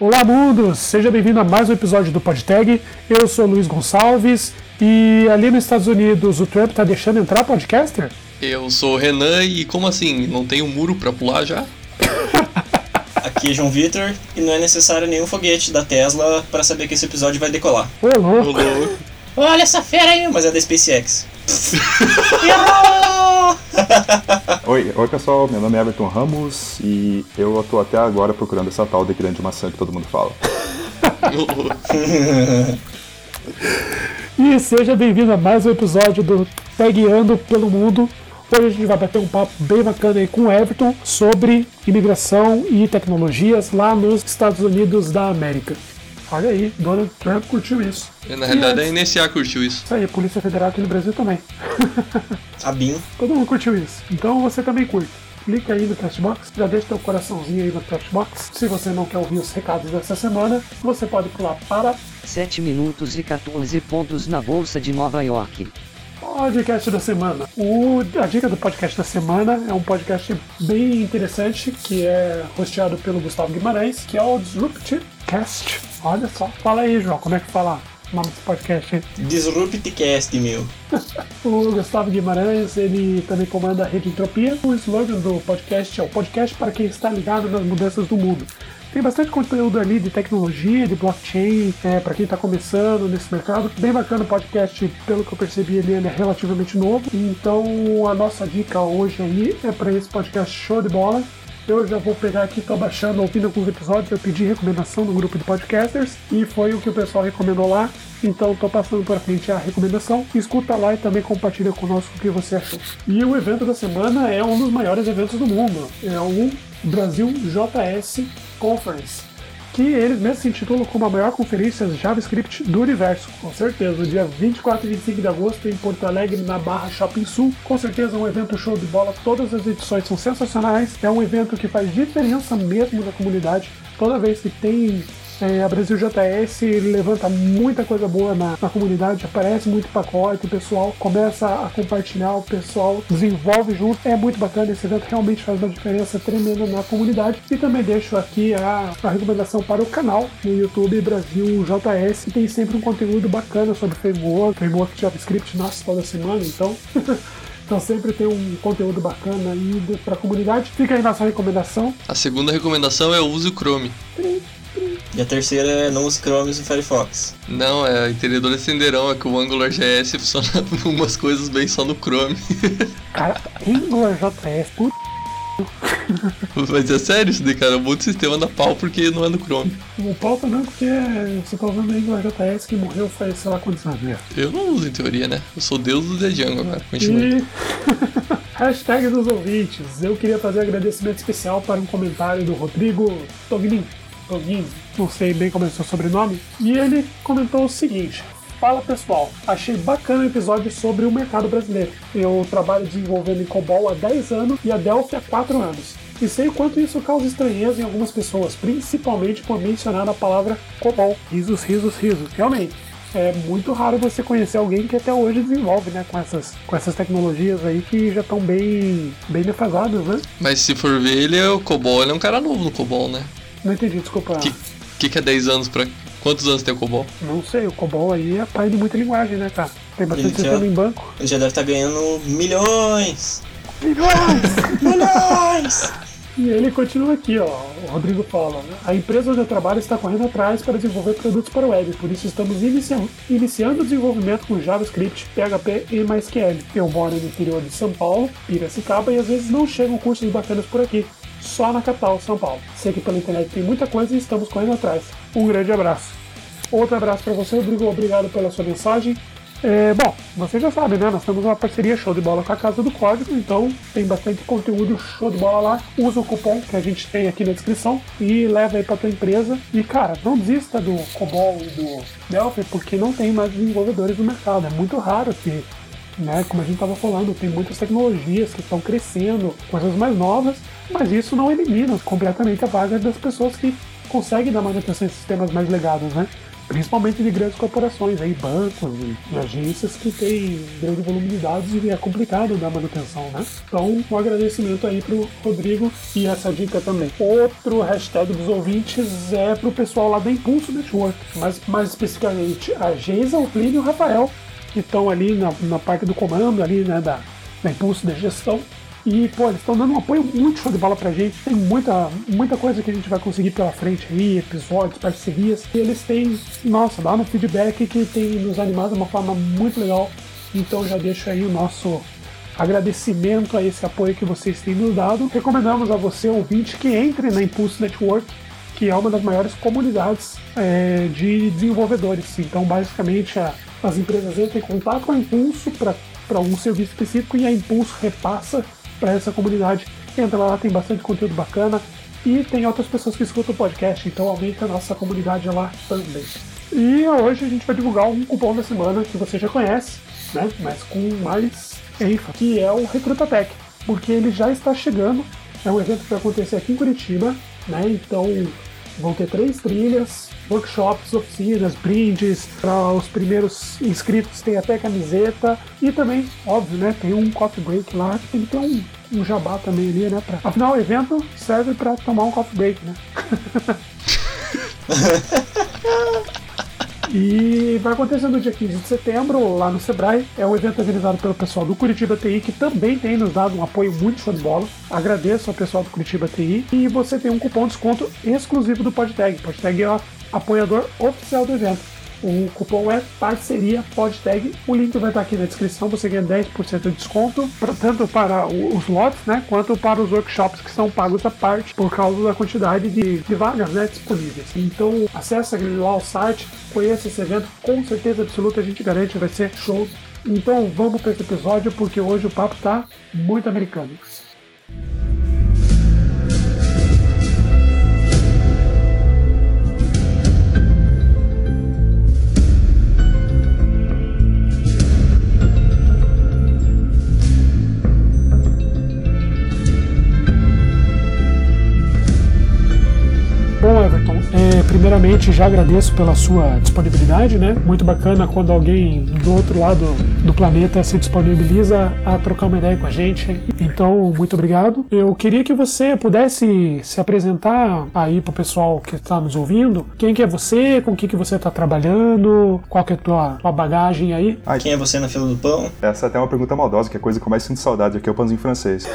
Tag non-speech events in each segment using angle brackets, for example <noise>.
Olá, mundo! Seja bem-vindo a mais um episódio do PodTag. Eu sou Luiz Gonçalves e ali nos Estados Unidos o Trump tá deixando entrar podcaster? Eu sou o Renan e como assim? Não tem um muro pra pular já? <laughs> Aqui é João Vitor e não é necessário nenhum foguete da Tesla para saber que esse episódio vai decolar. Ô, louco! Olha essa fera aí, mas é da SpaceX. <laughs> Errou! <laughs> Oi, oi pessoal, meu nome é Everton Ramos e eu tô até agora procurando essa tal de grande maçã que todo mundo fala. <laughs> E seja bem-vindo a mais um episódio do Tagueando pelo Mundo. Hoje a gente vai bater um papo bem bacana aí com o Everton sobre imigração e tecnologias lá nos Estados Unidos da América. Olha aí, Donald Trump curtiu isso. Na realidade, E a NSA curtiu isso. Isso aí, a Polícia Federal aqui no Brasil também. <laughs> BIM. Todo mundo curtiu isso. Então você também curte. Clica aí no Castbox, já deixa teu coraçãozinho aí no Castbox. Se você não quer ouvir os recados dessa semana, você pode pular para 7 minutos e 14 pontos na Bolsa de Nova York. podcast da semana. O, a dica do podcast da semana é um podcast bem interessante que é hosteado pelo Gustavo Guimarães, que é o Disrupt Cast. Olha só. Fala aí, João, como é que fala o nome desse podcast? hein? Disruptcast, meu. <laughs> O Gustavo Guimarães, ele também comanda a Rede Entropia. O slogan do podcast é o podcast para quem está ligado nas mudanças do mundo. Tem bastante conteúdo ali de tecnologia, de blockchain, é, para quem está começando nesse mercado. Bem bacana o podcast, pelo que eu percebi, ele é relativamente novo. Então a nossa dica hoje aí é para esse podcast show de bola. Eu já vou pegar aqui, tô baixando, ouvindo alguns episódios, eu pedi recomendação no grupo de podcasters e foi o que o pessoal recomendou lá. Então tô passando para frente a recomendação. Escuta lá e também compartilha conosco o que você achou. E o evento da semana é um dos maiores eventos do mundo. É o Brasil JS Conference. Que eles mesmos se intitulam como a maior conferência JavaScript do universo. Com certeza, no dia 24 e 25 de agosto em Porto Alegre, na Barra Shopping Sul. Com certeza um evento show de bola, todas as edições são sensacionais. É um evento que faz diferença mesmo na comunidade. Toda vez que tem é, a Brasil JS levanta muita coisa boa na, na comunidade, aparece muito pacote, o pessoal começa a compartilhar, o pessoal desenvolve junto. É muito bacana, esse evento realmente faz uma diferença tremenda na comunidade. E também deixo aqui a, a recomendação para o canal no YouTube Brasil JS, que tem sempre um conteúdo bacana sobre framework, framework JavaScript, nasce toda semana, então. <laughs> Então sempre tem um conteúdo bacana aí para a comunidade. Fica aí nossa recomendação. A segunda recomendação é use o Chrome. E a terceira é não use Chrome e Firefox. Não, é entendedores entenderão é que o AngularJS funciona <laughs> umas coisas bem só no Chrome. <laughs> Cara, AngularJS, puta <laughs> Mas é sério isso daí, cara. Um monte de sistema dá pau porque não é no Chrome. O pauta não, porque você tá usando Angular JS que morreu faz sei lá quantos anos. né? Eu não uso em teoria, né? Eu sou deus do The Django agora. Continua. E hashtag dos ouvintes. Eu queria fazer um agradecimento especial para um comentário do Rodrigo Tognin. Tognin, não sei bem como é seu sobrenome. E ele comentou o seguinte. Fala pessoal, achei bacana o episódio sobre o mercado brasileiro. Eu trabalho desenvolvendo em COBOL há 10 anos e a Delphi há 4 anos. E sei o quanto isso causa estranheza em algumas pessoas, principalmente por mencionar a palavra COBOL. Risos, risos, risos. Realmente, é muito raro você conhecer alguém que até hoje desenvolve, né, com essas, com essas tecnologias aí que já estão bem, bem defasadas, né? Mas se for ver, ele é o COBOL, ele é um cara novo no COBOL, né? Não entendi, desculpa. Que, que que é 10 anos pra... Quantos anos tem o COBOL? Não sei, o COBOL aí é pai de muita linguagem, né, cara? Tem bastante Ele já- sistema em banco. Ele já deve estar ganhando milhões. Milhões! <laughs> Milhões! E ele continua aqui, ó. O Rodrigo fala: né? A empresa onde eu trabalho está correndo atrás para desenvolver produtos para o web, por isso estamos iniciando, iniciando o desenvolvimento com JavaScript, PHP e MySQL. Eu moro no interior de São Paulo, Piracicaba, e às vezes não chegam cursos bacanas por aqui. Só na capital, São Paulo. Sei que pela internet tem muita coisa e estamos correndo atrás. Um grande abraço. Outro abraço para você, Rodrigo. Obrigado pela sua mensagem. É, bom, você já sabe, né? Nós temos uma parceria show de bola com a Casa do Código, então tem bastante conteúdo show de bola lá. Usa o cupom que a gente tem aqui na descrição e leva aí pra tua empresa. E cara, não desista do COBOL e do Delphi, porque não tem mais desenvolvedores no mercado. É muito raro ter. Né, como a gente estava falando, tem muitas tecnologias que estão crescendo, coisas mais novas, mas isso não elimina completamente a vaga das pessoas que conseguem dar manutenção em sistemas mais legados, né? principalmente de grandes corporações, aí, bancos e, agências que têm grande volume de dados e é complicado dar manutenção, né? Então, um agradecimento aí pro Rodrigo e essa dica também. Outro hashtag dos ouvintes é pro pessoal lá da Impulso Network, mas mais especificamente a Geisa, o Plínio e o Rafael, que estão ali na, na parte do comando ali, né, da, da Impulso de Gestão. E, pô, eles estão dando um apoio muito show de bola pra gente. Tem muita, muita coisa que a gente vai conseguir pela frente aí, episódios, parcerias. E eles têm, nossa, dá um feedback que tem nos animado de uma forma muito legal. Então já deixo aí o nosso agradecimento a esse apoio que vocês têm nos dado. Recomendamos a você, ouvinte, que entre na Impulse Network, que é uma das maiores comunidades é, de desenvolvedores. Então, basicamente, a, as empresas entram em contato com a Impulso para algum serviço específico e a Impulso repassa para essa comunidade. Entra lá, tem bastante conteúdo bacana e tem outras pessoas que escutam o podcast, então aumenta a nossa comunidade lá também. E hoje a gente vai divulgar um cupom da semana que você já conhece, né? Mas com mais ênfase, que é o Recruta Tech, porque ele já está chegando. É um evento que vai acontecer aqui em Curitiba, né? Então vão ter três trilhas, workshops, oficinas, brindes. Para os primeiros inscritos tem até camiseta. E também, óbvio, né? Tem um coffee break lá, tem que ter um, um jabá também ali, né? Pra... Afinal, o evento serve para tomar um coffee break, né? <laughs> E vai acontecer no dia 15 de setembro, lá no Sebrae. É um evento organizado pelo pessoal do Curitiba TI, que também tem nos dado um apoio muito show de bola. Agradeço ao pessoal do Curitiba TI. E você tem um cupom de desconto exclusivo do PodTag. PodTag é o apoiador oficial do evento. O cupom é parceria podtag. O link vai estar aqui na descrição. Você ganha 10% de desconto, tanto para os lotes, né, quanto para os workshops que são pagos à parte por causa da quantidade de, de vagas né, disponíveis. Então, acesse lá o site, conheça esse evento. Com certeza absoluta, a gente garante vai ser show. Então, vamos para esse episódio porque hoje o papo está muito americano. Primeiramente já agradeço pela sua disponibilidade, né? Muito bacana quando alguém do outro lado do planeta se disponibiliza a trocar uma ideia com a gente. Então, muito obrigado. Eu queria que você pudesse se apresentar aí pro pessoal que está nos ouvindo. Quem que é você? Com o que, que você está trabalhando? Qual que é a tua, tua bagagem aí? Ai, Quem é você na fila do pão? essa é até uma pergunta maldosa, que é a coisa que eu mais sinto saudade aqui é o pãozinho francês.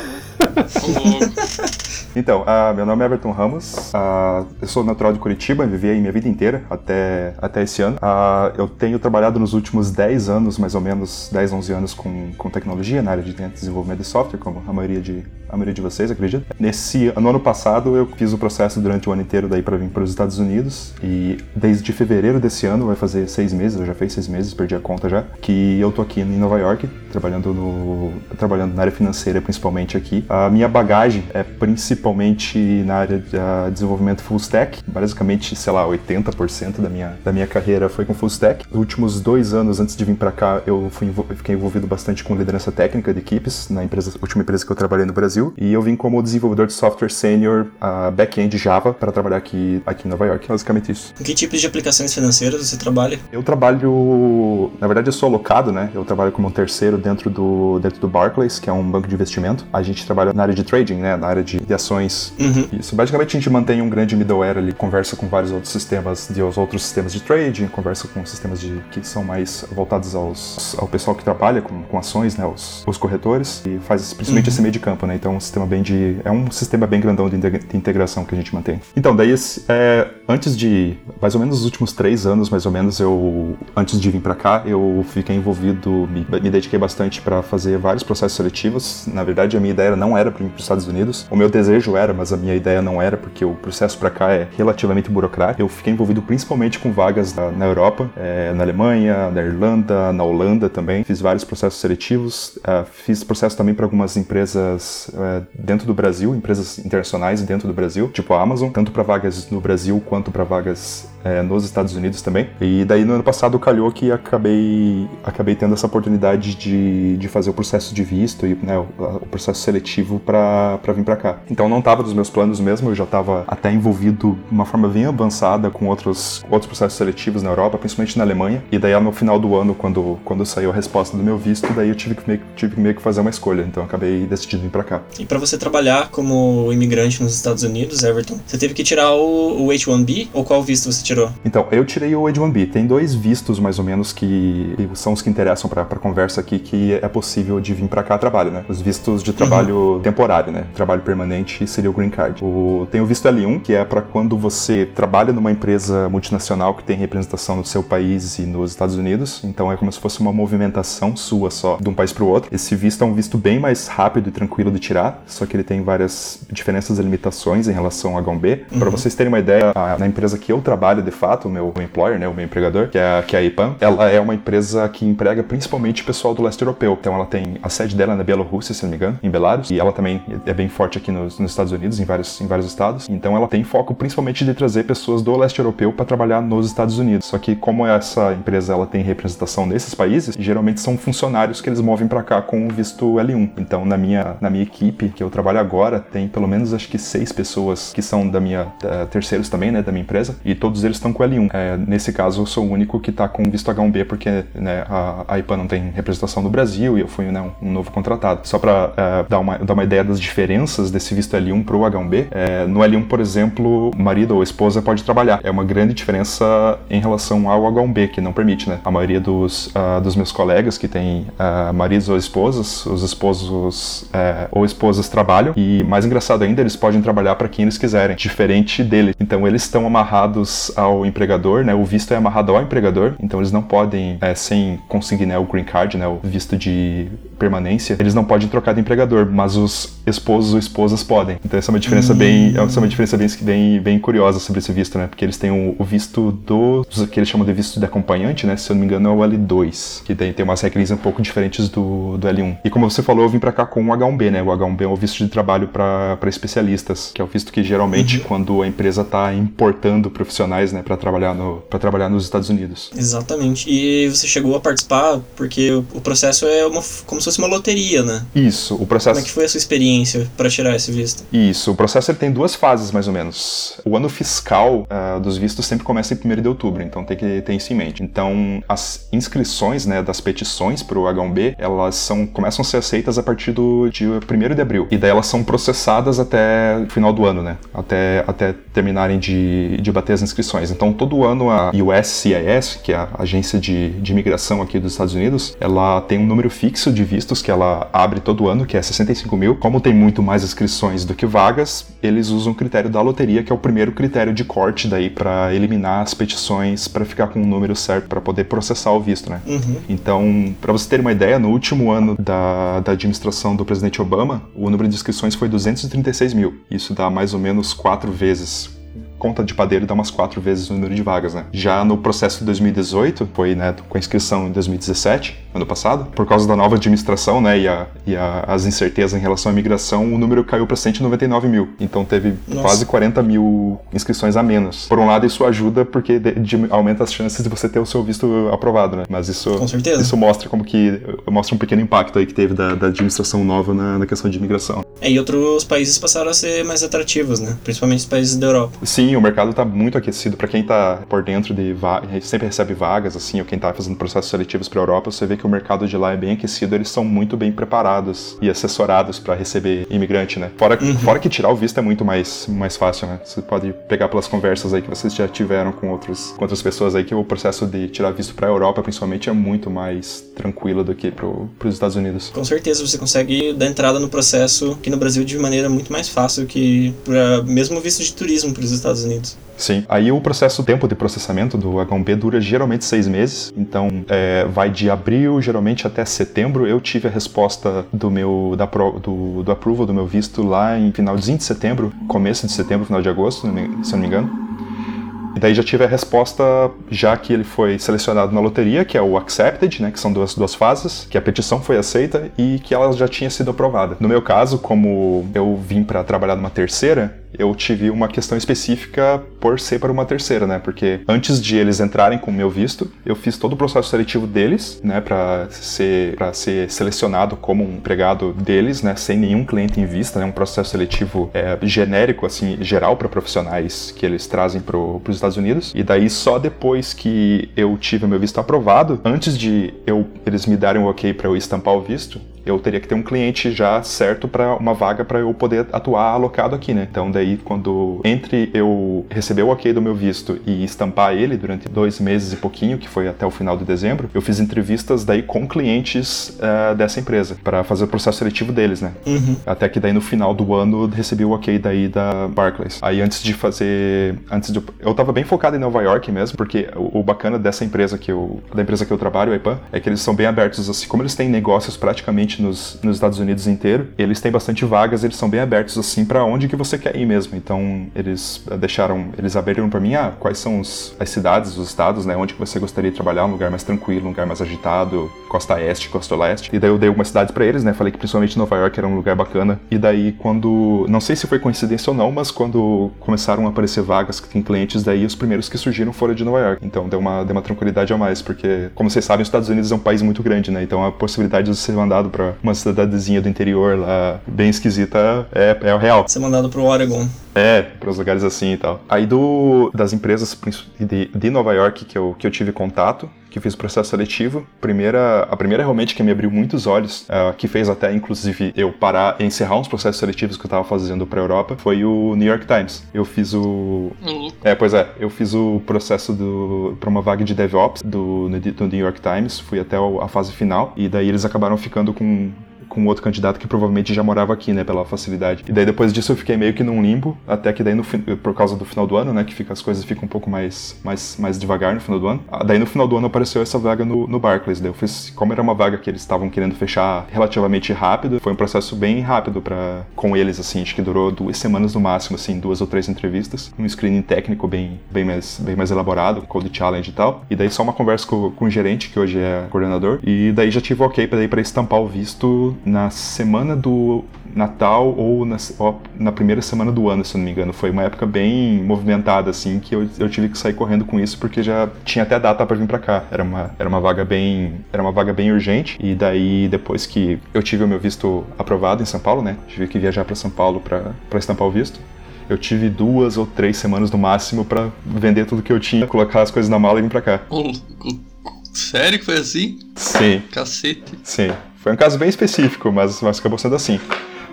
<laughs> Então, ah, meu nome é Everton Ramos, ah, eu sou natural de Curitiba, vivi aí minha vida inteira até, até esse ano. Ah, eu tenho trabalhado nos últimos 10 anos, mais ou menos 10, 11 anos, com, com tecnologia na área de desenvolvimento de software, como a maioria de, a maioria de vocês, acredito. Nesse no ano passado, eu fiz o processo durante o ano inteiro daí para vir para os Estados Unidos e desde fevereiro desse ano, vai fazer seis meses, eu já fez seis meses, perdi a conta já, que eu tô aqui em Nova York, trabalhando, no, trabalhando na área financeira, principalmente aqui. A minha bagagem é principalmente na área de desenvolvimento full stack, basicamente, sei lá, 80% da minha, da minha carreira foi com full stack. Nos últimos dois anos antes de vir para cá, eu fui, fiquei envolvido bastante com liderança técnica de equipes na empresa, última empresa que eu trabalhei no Brasil, e eu vim como desenvolvedor de software senior uh, back-end Java para trabalhar aqui, aqui em Nova York. Basicamente isso. Em que tipos de aplicações financeiras você trabalha? Eu trabalho, na verdade, eu sou alocado, né? Eu trabalho como um terceiro dentro do dentro do Barclays, que é um banco de investimento. A gente trabalha na área de trading, né? Na área de, de ações Uhum. Isso. Basicamente a gente mantém um grande middleware ali, conversa com vários outros sistemas, de os outros sistemas de trading, conversa com sistemas de, que são mais voltados aos, ao pessoal que trabalha com, com ações, né? Os, os corretores, e faz principalmente Uhum. esse meio de campo, né? Então um sistema bem de. É um sistema bem grandão de, integra- de integração que a gente mantém. Então, daí é, antes de. Mais ou menos os últimos três anos, mais ou menos, eu. Antes de vir pra cá, eu fiquei envolvido, me, me dediquei bastante para fazer vários processos seletivos. Na verdade, a minha ideia não era para ir para os Estados Unidos. O meu desejo era, mas a minha ideia não era, porque o processo para cá é relativamente burocrático. Eu fiquei envolvido principalmente com vagas na, na Europa, é, na Alemanha, na Irlanda, na Holanda também. Fiz vários processos seletivos. ah, fiz processo também para algumas empresas é, dentro do Brasil, empresas internacionais dentro do Brasil, tipo a Amazon, tanto para vagas no Brasil quanto para vagas é, nos Estados Unidos também. E daí no ano passado calhou que acabei, acabei tendo essa oportunidade de, de fazer o processo de visto e né, o, o processo seletivo para vir para cá. Então não estava dos meus planos mesmo, eu já estava até envolvido de uma forma bem avançada com outros, outros processos seletivos na Europa, principalmente na Alemanha. E daí no final do ano, quando, quando saiu a resposta do meu visto, daí eu tive que meio, tive meio que fazer uma escolha. Então acabei decidindo vir para cá. E para você trabalhar como imigrante nos Estados Unidos, Everton, você teve que tirar o, o H-1B ou qual visto você tirou? Então, eu tirei o H-1B. Tem dois vistos, mais ou menos, que são os que interessam para a conversa aqui, que é possível de vir para cá trabalho, né? Os vistos de trabalho uhum. temporário, né? Trabalho permanente seria o Green Card. O, tem o visto L1, que é para quando você trabalha numa empresa multinacional que tem representação no seu país e nos Estados Unidos. Então, é como se fosse uma movimentação sua só, de um país para o outro. Esse visto é um visto bem mais rápido e tranquilo de tirar, só que ele tem várias diferenças e limitações em relação ao H1B. Uhum. Para vocês terem uma ideia, a, na empresa que eu trabalho, de fato, o meu employer, né, o meu empregador, que é, que é a IPAM, ela é uma empresa que emprega principalmente pessoal do leste europeu. Então ela tem a sede dela na Bielorrússia, se não me engano, em Belarus, e ela também é bem forte aqui nos, nos Estados Unidos, em vários, em vários estados. Então ela tem foco principalmente de trazer pessoas do leste europeu para trabalhar nos Estados Unidos. Só que como essa empresa ela tem representação nesses países, geralmente são funcionários que eles movem para cá com o visto L1. Então na minha na minha equipe que eu trabalho agora tem pelo menos acho que seis pessoas que são da minha da, terceiros também, né, da minha empresa, e todos eles estão com L1. É, nesse caso, eu sou o único que está com visto H1B, porque né, a, a IPA não tem representação no Brasil e eu fui né, um, um, novo contratado. Só para é, dar, uma, dar uma ideia das diferenças desse visto L1 para o H1B, é, no L1, por exemplo, marido ou esposa pode trabalhar. É uma grande diferença em relação ao H1B, que não permite, né? A maioria dos, uh, dos meus colegas que têm uh, maridos ou esposas, os esposos uh, ou esposas trabalham e, mais engraçado ainda, eles podem trabalhar para quem eles quiserem, diferente dele. Então, eles estão amarrados ao empregador, né? O visto é amarrado ao empregador, então eles não podem, é, sem conseguir né, o green card, né, o visto de permanência, eles não podem trocar de empregador, mas os esposos ou esposas podem. Então essa é uma diferença hum. bem, essa é uma diferença bem, bem, bem curiosa sobre esse visto, né? Porque eles têm o, o, visto do que eles chamam de visto de acompanhante, né? Se eu não me engano é o L2, que daí tem umas regras um pouco diferentes do, do L1. E como você falou, eu vim para cá com o H1B, né? O H1B é o visto de trabalho para especialistas, que é o visto que geralmente uhum. quando a empresa está importando profissionais, né, para trabalhar no para trabalhar nos Estados Unidos. Exatamente. E você chegou a participar porque o processo é uma, como se fosse uma loteria, né? Isso, o processo. Como é que foi a sua experiência para tirar esse visto? Isso, o processo ele tem duas fases mais ou menos. O ano fiscal uh, dos vistos sempre começa em 1 de outubro, então tem que ter isso em mente. Então, as inscrições, né, das petições para o H1B, elas são começam a ser aceitas a partir do dia 1 de abril. E daí elas são processadas até o final do ano, né? Até, até terminarem de, de bater as inscrições. Então, todo ano a USCIS, que é a agência de, de imigração aqui dos Estados Unidos, ela tem um número fixo de vistos que ela abre todo ano, que é 65 mil. Como tem muito mais inscrições do que vagas, eles usam o critério da loteria, que é o primeiro critério de corte daí para eliminar as petições para ficar com o número certo para poder processar o visto, né? Uhum. Então, para você ter uma ideia, no último ano da, da administração do presidente Obama, o número de inscrições foi 236 mil. Isso dá mais ou menos quatro vezes conta de padeiro dá umas quatro vezes o número de vagas, né? Já no processo de 2018, foi né, com a inscrição em 2017, ano passado, por causa da nova administração, né, e, a, e a, as incertezas em relação à imigração, o número caiu para 199 mil. Então teve Nossa. quase 40 mil inscrições a menos. Por um lado, isso ajuda porque de, de, aumenta as chances de você ter o seu visto aprovado, né? Mas isso, isso mostra como que mostra um pequeno impacto aí que teve da, da administração nova na, na questão de imigração. É, e outros países passaram a ser mais atrativos, né? Principalmente os países da Europa. Sim, o mercado está muito aquecido. Para quem está por dentro de vagas, sempre recebe vagas, assim, ou quem está fazendo processos seletivos para a Europa, você vê que o mercado de lá é bem aquecido. Eles são muito bem preparados e assessorados para receber imigrante, né? Fora, uhum. fora que tirar o visto é muito mais, mais fácil, né? Você pode pegar pelas conversas aí que vocês já tiveram com, outros, com outras pessoas aí que o processo de tirar visto para a Europa, principalmente, é muito mais tranquilo do que para os Estados Unidos. Com certeza você consegue dar entrada no processo aqui no Brasil de maneira muito mais fácil que para mesmo visto de turismo para os Estados Unidos. Sim. Aí o processo, o tempo de processamento do H1B dura geralmente seis meses. Então, é, vai de abril, geralmente até setembro. Eu tive a resposta do meu da pro, do, do approval do meu visto lá em finalzinho de setembro, começo de setembro, final de agosto, se eu não me engano. E daí já tive a resposta, já que ele foi selecionado na loteria, que é o accepted, né, que são duas, duas fases, que a petição foi aceita e que ela já tinha sido aprovada. No meu caso, como eu vim para trabalhar numa terceira, eu tive uma questão específica por ser para uma terceira, né? Porque antes de eles entrarem com o meu visto, eu fiz todo o processo seletivo deles, né, para ser ser selecionado como um empregado deles, né, sem nenhum cliente em vista, né, um processo seletivo é, genérico assim, geral para profissionais que eles trazem para os Estados Unidos. E daí só depois que eu tive o meu visto aprovado, antes de eu eles me darem o OK para eu estampar o visto, eu teria que ter um cliente já certo para uma vaga para eu poder atuar alocado aqui, né? Então daí quando entre eu receber o ok do meu visto e estampar ele durante dois meses e pouquinho, que foi até o final de dezembro, eu fiz entrevistas daí com clientes uh, dessa empresa para fazer o processo seletivo deles, né? Uhum. Até que daí no final do ano recebi o ok daí da Barclays. Aí antes de fazer, antes de eu tava bem focado em Nova York mesmo, porque o, o bacana dessa empresa que eu, da empresa que eu trabalho, a IPAN, é que eles são bem abertos assim, como eles têm negócios praticamente nos, nos Estados Unidos inteiro, eles têm bastante vagas, eles são bem abertos assim para onde que você quer ir mesmo. Então eles deixaram, eles abriram para mim, ah, quais são os, as cidades, os estados, né, onde que você gostaria de trabalhar, um lugar mais tranquilo, um lugar mais agitado, costa este, costa leste. E daí eu dei algumas cidades para eles, né, falei que principalmente Nova York era um lugar bacana. E daí quando, não sei se foi coincidência ou não, mas quando começaram a aparecer vagas que tem clientes, daí os primeiros que surgiram foram de Nova York. Então deu uma, deu uma tranquilidade a mais, porque como vocês sabem, os Estados Unidos é um país muito grande, né, então a possibilidade de ser mandado para uma cidadezinha do interior lá, bem esquisita, é, é o real. Ser mandado pro Oregon. É, para os lugares assim e tal. Aí do das empresas de, de Nova York que eu, que eu tive contato, que fiz o processo seletivo, primeira, a primeira realmente que me abriu muitos olhos, uh, que fez até inclusive eu parar e encerrar uns processos seletivos que eu estava fazendo para Europa, foi o New York Times. Eu fiz o É, pois é, eu fiz o processo do para uma vaga de DevOps do, do New York Times, fui até a fase final e daí eles acabaram ficando com com outro candidato que provavelmente já morava aqui, né, pela facilidade. E daí depois disso eu fiquei meio que num limbo, até que daí no por causa do final do ano, né, que fica as coisas ficam um pouco mais mais mais devagar no final do ano. Ah, daí no final do ano apareceu essa vaga no, no Barclays, daí eu fiz, como era uma vaga que eles estavam querendo fechar relativamente rápido, foi um processo bem rápido para com eles assim, acho que durou duas semanas no máximo, assim, duas ou três entrevistas, um screening técnico bem bem mais bem mais elaborado, code challenge e tal. E daí só uma conversa com, com o gerente, que hoje é coordenador, e daí já tive o OK para estampar o visto na semana do Natal ou na, ou na, primeira semana do ano, se não me engano. Foi uma época bem movimentada, assim, que eu, eu tive que sair correndo com isso porque já tinha até data para vir para cá. Era uma, era uma vaga bem era uma vaga bem urgente e daí depois que eu tive o meu visto aprovado em São Paulo, né? Tive que viajar para São Paulo para estampar o visto. Eu tive duas ou três semanas no máximo para vender tudo que eu tinha, colocar as coisas na mala e vir para cá. Sério que foi assim? Sim. Cacete. Sim. Foi um caso bem específico, mas, mas acabou sendo assim.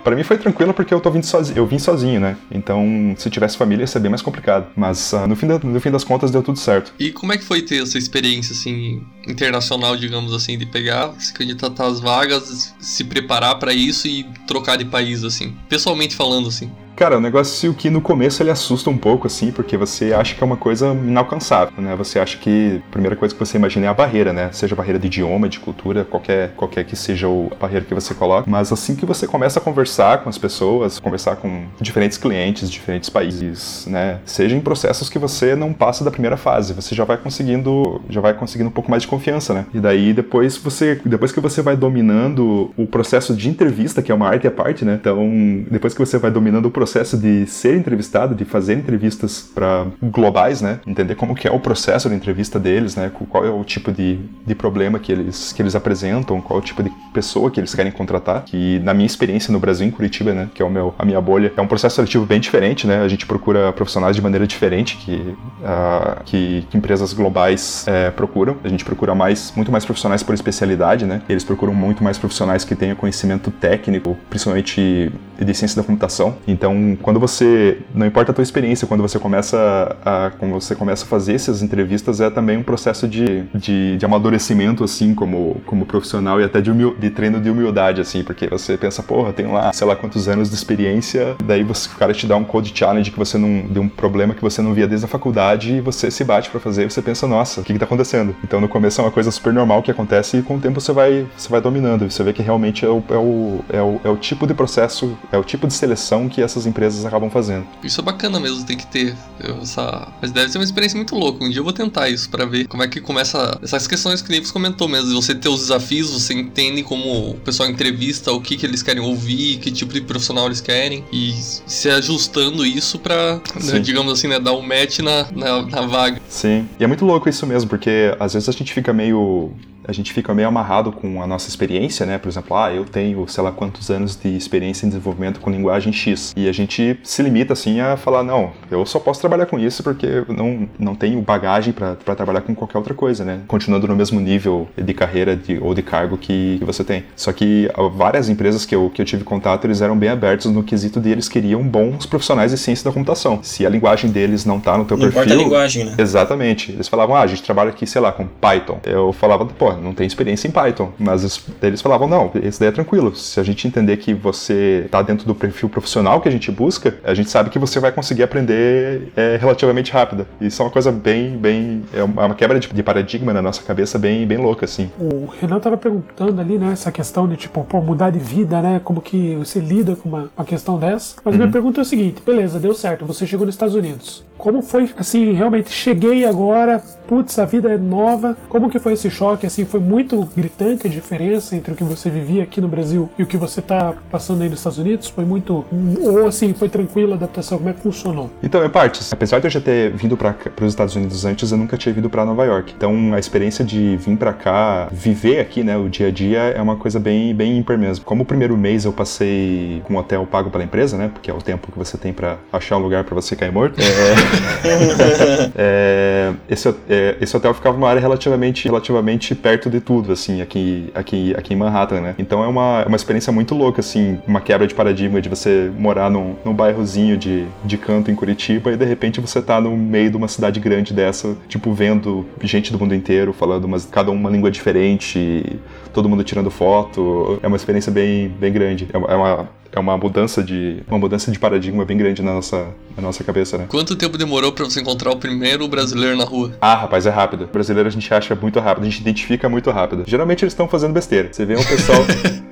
Para mim foi tranquilo porque eu tô vindo sozinho, eu vim sozinho, né? Então, se tivesse família, ia ser bem mais complicado. Mas uh, no, fim da, no fim das contas deu tudo certo. E como é que foi ter essa experiência, assim, internacional, digamos assim, de pegar, se candidatar às vagas, se preparar para isso e trocar de país, assim? Pessoalmente falando, assim. Cara, o negócio que no começo ele assusta um pouco, assim, porque você acha que é uma coisa inalcançável, né? Você acha que a primeira coisa que você imagina é a barreira, né? Seja barreira de idioma, de cultura, qualquer, qualquer que seja a barreira que você coloca. Mas assim que você começa a conversar com as pessoas, conversar com diferentes clientes, diferentes países, né? Seja em processos que você não passa da primeira fase, você já vai conseguindo, já vai conseguindo um pouco mais de confiança, né? E daí depois você, depois que você vai dominando o processo de entrevista, que é uma arte à parte, né? Então, depois que você vai dominando o processo processo de ser entrevistado, de fazer entrevistas para globais, né? Entender como que é o processo de entrevista deles, né? Qual é o tipo de, de problema que eles, que eles apresentam, qual é o tipo de pessoa que eles querem contratar. Que na minha experiência no Brasil, em Curitiba, né? Que é o meu, a minha bolha, é um processo seletivo bem diferente, né? A gente procura profissionais de maneira diferente que, uh, que, que, empresas globais é, procuram. A gente procura mais, muito mais profissionais por especialidade, né? Eles procuram muito mais profissionais que tenham conhecimento técnico, principalmente de ciência da computação. Então, quando você, não importa a tua experiência, quando você começa a, quando você começa a fazer essas entrevistas, é também um processo de, de, de amadurecimento, assim, como, como profissional e até de, humil, de treino de humildade, assim, porque você pensa, porra, tem lá, sei lá quantos anos de experiência, daí você, o cara te dá um code challenge que você não, de um problema que você não via desde a faculdade e você se bate para fazer e você pensa, nossa, o que que tá acontecendo? Então, no começo é uma coisa super normal que acontece e com o tempo você vai, você vai dominando, você vê que realmente é o, é o, é o, é o tipo de processo, é o tipo de seleção que essas essas empresas acabam fazendo. Isso é bacana mesmo, tem que ter essa. Mas deve ser uma experiência muito louca. Um dia eu vou tentar isso para ver como é que começa essas questões que nem você comentou mesmo. Você ter os desafios, você entende como o pessoal entrevista, o que, que eles querem ouvir, que tipo de profissional eles querem, e se ajustando isso pra, né, digamos assim, né, dar um match na, na, na vaga. Sim, e é muito louco isso mesmo, porque às vezes a gente fica meio a gente fica meio amarrado com a nossa experiência, né? Por exemplo, ah, eu tenho sei lá quantos anos de experiência em desenvolvimento com linguagem X. E a gente se limita assim a falar, não, eu só posso trabalhar com isso porque eu não, não tenho bagagem para trabalhar com qualquer outra coisa, né? Continuando no mesmo nível de carreira de, ou de cargo que, que você tem. Só que várias empresas que eu, que eu tive contato, eles eram bem abertos no quesito de eles queriam bons profissionais de ciência da computação. Se a linguagem deles não tá no teu não perfil... Importa a linguagem, né? Exatamente. Eles falavam, ah, a gente trabalha aqui, sei lá, com Python. Eu falava, pô, não tem experiência em Python. Mas eles falavam, não, esse daí é tranquilo. Se a gente entender que você está dentro do perfil profissional que a gente busca, a gente sabe que você vai conseguir aprender é, relativamente rápido. Isso é uma coisa bem, bem... É uma quebra de, de, paradigma na nossa cabeça bem, bem louca, assim. O Renan tava perguntando ali, né, essa questão de, tipo, pô, mudar de vida, né, como que você lida com uma, uma questão dessa. Mas uhum. minha pergunta é o seguinte, beleza, deu certo, você chegou nos Estados Unidos. Como foi, assim, realmente, cheguei agora, putz, a vida é nova. Como que foi esse choque, assim, foi muito gritante a diferença entre o que você vivia aqui no Brasil e o que você está passando aí nos Estados Unidos? Foi muito. Ou assim, foi tranquila a adaptação? Como é que funcionou? Então, em partes. Apesar de eu já ter vindo para os Estados Unidos antes, eu nunca tinha vindo para Nova York. Então, a experiência de vir para cá, viver aqui, né, o dia a dia, é uma coisa bem, bem ímpar mesmo. Como o primeiro mês eu passei com um hotel pago pela empresa, né, porque é o tempo que você tem para achar um lugar para você cair morto. É, <laughs> é, esse, é, esse hotel ficava numa área relativamente, relativamente perto de tudo assim, aqui, aqui, aqui em Manhattan, né? Então é uma, é uma experiência muito louca, assim, uma quebra de paradigma de você morar num, num bairrozinho de, de canto em Curitiba e de repente você tá no meio de uma cidade grande dessa, tipo, vendo gente do mundo inteiro falando umas, cada uma língua diferente, todo mundo tirando foto. É uma experiência bem, bem grande. É uma, é uma mudança de uma mudança de paradigma bem grande na nossa, na nossa cabeça, né? Quanto tempo demorou para você encontrar o primeiro brasileiro na rua? Ah, rapaz, é rápido. O brasileiro a gente acha muito rápido, a gente identifica muito rápido. Geralmente eles estão fazendo besteira. Você vê um pessoal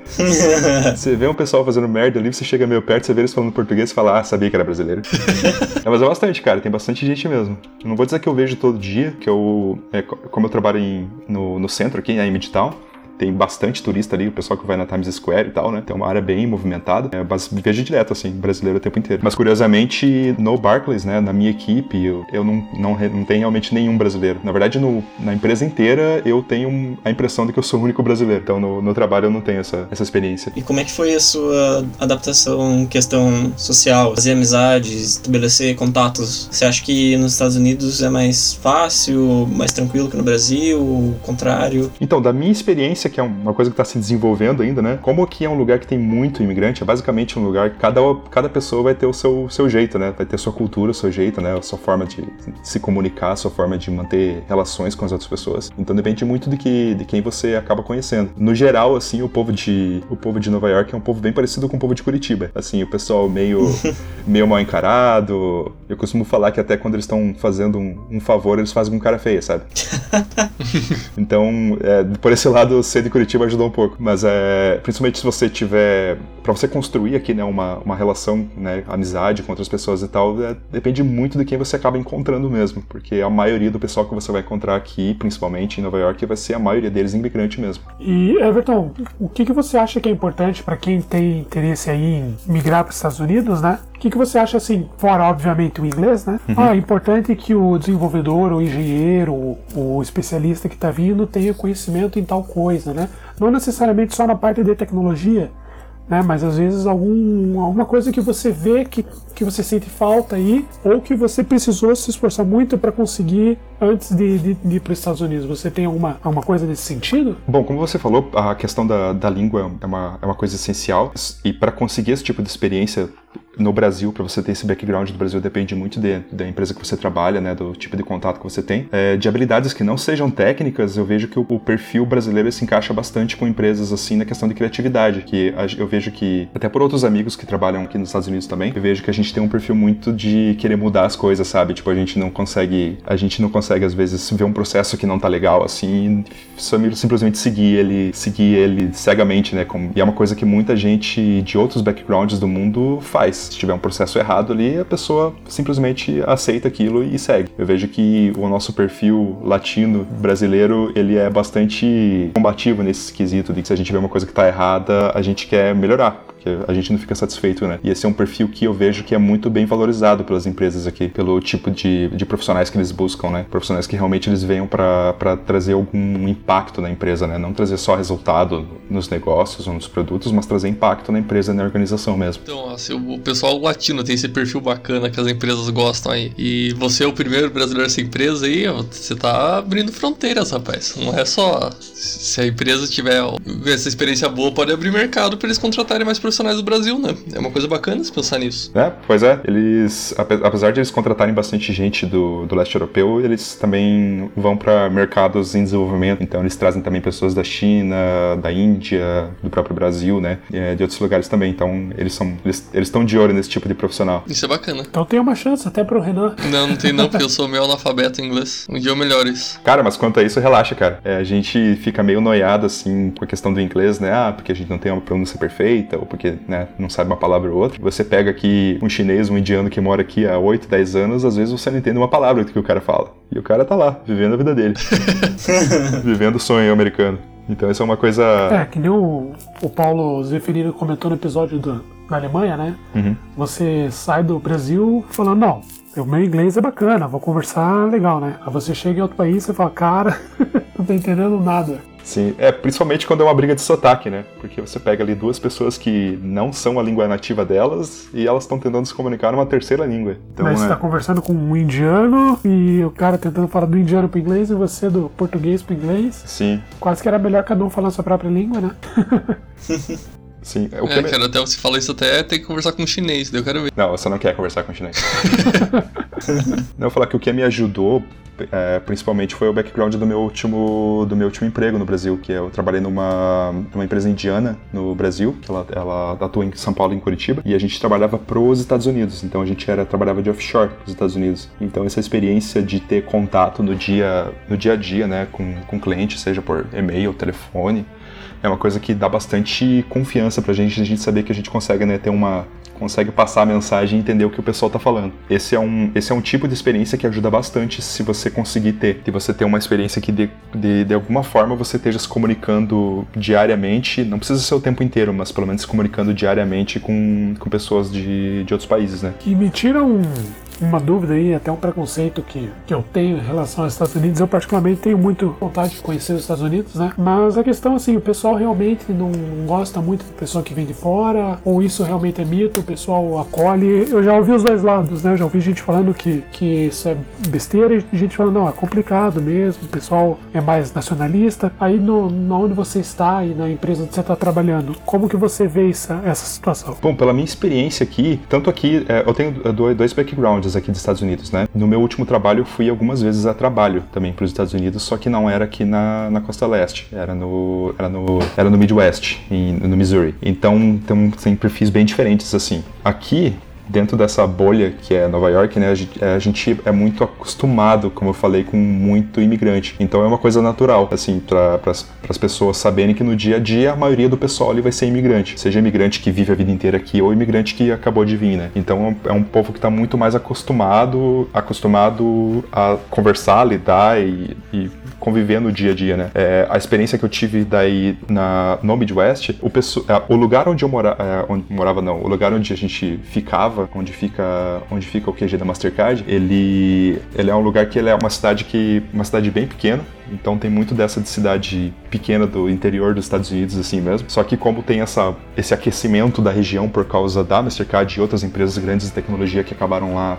<laughs> Você vê um pessoal fazendo merda ali, você chega meio perto, você vê eles falando português e fala: "Ah, sabia que era brasileiro". <laughs> é, mas é bastante, cara, tem bastante gente mesmo. Não vou dizer que eu vejo todo dia, que eu é, como eu trabalho em, no, no centro aqui, em Midtown, tem bastante turista ali, o pessoal que vai na Times Square e tal, né? Tem uma área bem movimentada. É, mas vejo direto, assim, brasileiro o tempo inteiro. Mas curiosamente, no Barclays, né, na minha equipe, eu, eu não, não, não tenho realmente nenhum brasileiro. Na verdade, no, na empresa inteira, eu tenho a impressão de que eu sou o único brasileiro. Então, no, no trabalho, eu não tenho essa, essa experiência. E como é que foi a sua adaptação em questão social? Fazer amizades, estabelecer contatos? Você acha que nos Estados Unidos é mais fácil, mais tranquilo que no Brasil? O contrário? Então, da minha experiência que é uma coisa que está se desenvolvendo ainda, né? Como aqui é um lugar que tem muito imigrante, é basicamente um lugar que cada, cada pessoa vai ter o seu, seu jeito, né? Vai ter sua cultura, o seu jeito, né? A sua forma de se comunicar, a sua forma de manter relações com as outras pessoas. Então depende muito de, que, de quem você acaba conhecendo. No geral, assim, o povo de o povo de Nova York é um povo bem parecido com o povo de Curitiba. Assim, o pessoal meio <laughs> meio mal encarado. Eu costumo falar que até quando eles estão fazendo um, um, favor, eles fazem com cara feia, sabe? <laughs> então, é, por esse lado, ser de Curitiba ajudou um pouco. Mas é, principalmente se você tiver. para você construir aqui, né, uma, uma relação, né, amizade com outras pessoas e tal, é, depende muito de quem você acaba encontrando mesmo. Porque a maioria do pessoal que você vai encontrar aqui, principalmente em Nova York, vai ser a maioria deles imigrante mesmo. E, Everton, o que, que você acha que é importante para quem tem interesse aí em migrar para os Estados Unidos, né? O que, que você acha assim, fora obviamente o inglês, né? Uhum. Ah, é importante que o desenvolvedor, o engenheiro, o, especialista que está vindo tenha conhecimento em tal coisa, né? Não necessariamente só na parte de tecnologia, né? Mas às vezes algum, alguma coisa que você vê que, que você sente falta aí, ou que você precisou se esforçar muito para conseguir antes de, de, de ir para os Estados Unidos. Você tem alguma, alguma coisa nesse sentido? Bom, como você falou, a questão da, da língua é uma, é uma coisa essencial, e para conseguir esse tipo de experiência no Brasil, para você ter esse background do Brasil, depende muito de, da empresa que você trabalha, né, do tipo de contato que você tem. É, de habilidades que não sejam técnicas, eu vejo que o, o, perfil brasileiro se encaixa bastante com empresas assim na questão de criatividade, que eu vejo que, até por outros amigos que trabalham aqui nos Estados Unidos também, eu vejo que a gente tem um perfil muito de querer mudar as coisas, sabe? Tipo, a gente não consegue, a gente não consegue às vezes ver um processo que não tá legal assim, simplesmente seguir ele, seguir ele cegamente, né? Como, e é uma coisa que muita gente de outros backgrounds do mundo faz Se tiver um processo errado ali, a pessoa simplesmente aceita aquilo e segue. Eu vejo que o nosso perfil latino brasileiro, ele é bastante combativo nesse quesito de que se a gente vê uma coisa que está errada, a gente quer melhorar porque a gente não fica satisfeito, né? E esse é um perfil que eu vejo que é muito bem valorizado pelas empresas aqui, pelo tipo de, de profissionais que eles buscam, né? Profissionais que realmente eles venham para trazer algum impacto na empresa, né? Não trazer só resultado nos negócios ou nos produtos, mas trazer impacto na empresa na organização mesmo. Então, assim, o pessoal latino tem esse perfil bacana que as empresas gostam aí. E você é o primeiro brasileiro dessa empresa aí, você tá abrindo fronteiras, rapaz. Não é só se a empresa tiver essa experiência boa, pode abrir mercado para eles contratarem mais profissionais do Brasil, né? É uma coisa bacana se pensar nisso. É, pois é. Eles, apesar de eles contratarem bastante gente do, do leste europeu, eles também vão para mercados em desenvolvimento. Então eles trazem também pessoas da China, da Índia, do próprio Brasil, né? E, de outros lugares também. Então eles são eles estão de olho nesse tipo de profissional. Isso é bacana. Então tem uma chance até pro Renan. <laughs> Não, não tem não, porque eu <laughs> sou meio analfabeto em inglês. Um dia eu melhoro isso. Cara, mas quanto a isso, relaxa, cara. É, a gente fica meio noiado assim com a questão do inglês, né? Ah, porque a gente não tem uma pronúncia perfeita, ou porque né, não sabe uma palavra ou outra. Você pega aqui um chinês, um indiano que mora aqui há 8, 10 anos, às vezes você não entende uma palavra do que o cara fala. E o cara tá lá, vivendo a vida dele. <laughs> vivendo o sonho americano. Então isso é uma coisa. É, que nem o, o Paulo Zeferino comentou no episódio do, da Alemanha, né? Uhum. Você sai do Brasil falando, não, o meu inglês é bacana, vou conversar legal, né? Aí você chega em outro país e fala, cara, <laughs> não tô entendendo nada. Sim, é principalmente quando é uma briga de sotaque, né? Porque você pega ali duas pessoas que não são a língua nativa delas e elas estão tentando se comunicar numa terceira língua. Então, Mas você é... tá conversando com um indiano e o cara tentando falar do indiano pro inglês e você do português pro inglês. Sim. Quase que era melhor cada um falar a sua própria língua, né? <laughs> Sim, o é, que... cara, até você fala isso até tem que conversar com um chinês, eu quero ver. Não, você não quer conversar com um chinês. <laughs> não, eu vou falar que o que me ajudou é, principalmente foi o background do meu último do meu último emprego no Brasil, que eu trabalhei numa, numa empresa indiana no Brasil, que ela, ela atua em São Paulo e em Curitiba, e a gente trabalhava para os Estados Unidos, então a gente era trabalhava de offshore para os Estados Unidos. Então essa experiência de ter contato no dia no dia a dia, né, com com cliente, seja por e-mail, telefone, é uma coisa que dá bastante confiança pra gente, a gente saber que a gente consegue né, ter uma, consegue passar a mensagem e entender o que o pessoal está falando. Esse é, um, esse é um tipo de experiência que ajuda bastante se você conseguir ter. Se você ter uma experiência que de, de, de alguma forma você esteja se comunicando diariamente, não precisa ser o tempo inteiro, mas pelo menos se comunicando diariamente com, com pessoas de, de outros países, né? Que me um, uma dúvida aí, até um preconceito que, que eu tenho em relação aos Estados Unidos. Eu, particularmente, tenho muito vontade de conhecer os Estados Unidos, né? Mas a questão, assim, o pessoal realmente não gosta muito de pessoa que vem de fora, ou isso realmente é mito, o pessoal acolhe. Eu já ouvi os dois lados, né? Já ouvi gente falando que, que isso é besteira e gente falando, não, é complicado mesmo, o pessoal é mais nacionalista. Aí, no, no onde você está e na empresa onde você está trabalhando, como que você vê essa, essa situação? Bom, pela minha experiência aqui, tanto aqui, é, eu tenho dois backgrounds aqui dos Estados Unidos, né? No meu último trabalho, eu fui algumas vezes a trabalho também para os Estados Unidos, só que não era aqui na, na costa leste, era no, era no, era no Midwest, em, no Missouri. Então, então, tem perfis bem diferentes, assim. Aqui, dentro dessa bolha que é Nova York, né, a gente, a gente é muito acostumado, como eu falei, com muito imigrante. Então é uma coisa natural, assim, para as pessoas saberem que no dia a dia a maioria do pessoal ali vai ser imigrante, seja imigrante que vive a vida inteira aqui ou imigrante que acabou de vir, né? Então é um povo que está muito mais acostumado, acostumado a conversar, lidar e, e conviver no dia a dia, né? É, a experiência que eu tive daí na, no Midwest, o, pessoa, é, o lugar onde eu mora, é, onde morava, não, o lugar onde a gente ficava, onde fica, onde fica o QG da Mastercard, ele, ele é um lugar que ele é uma cidade que, uma cidade bem pequena, então tem muito dessa de cidade pequena do interior dos Estados Unidos, assim mesmo. Só que como tem essa, esse aquecimento da região por causa da Mastercard e outras empresas grandes de tecnologia que acabaram lá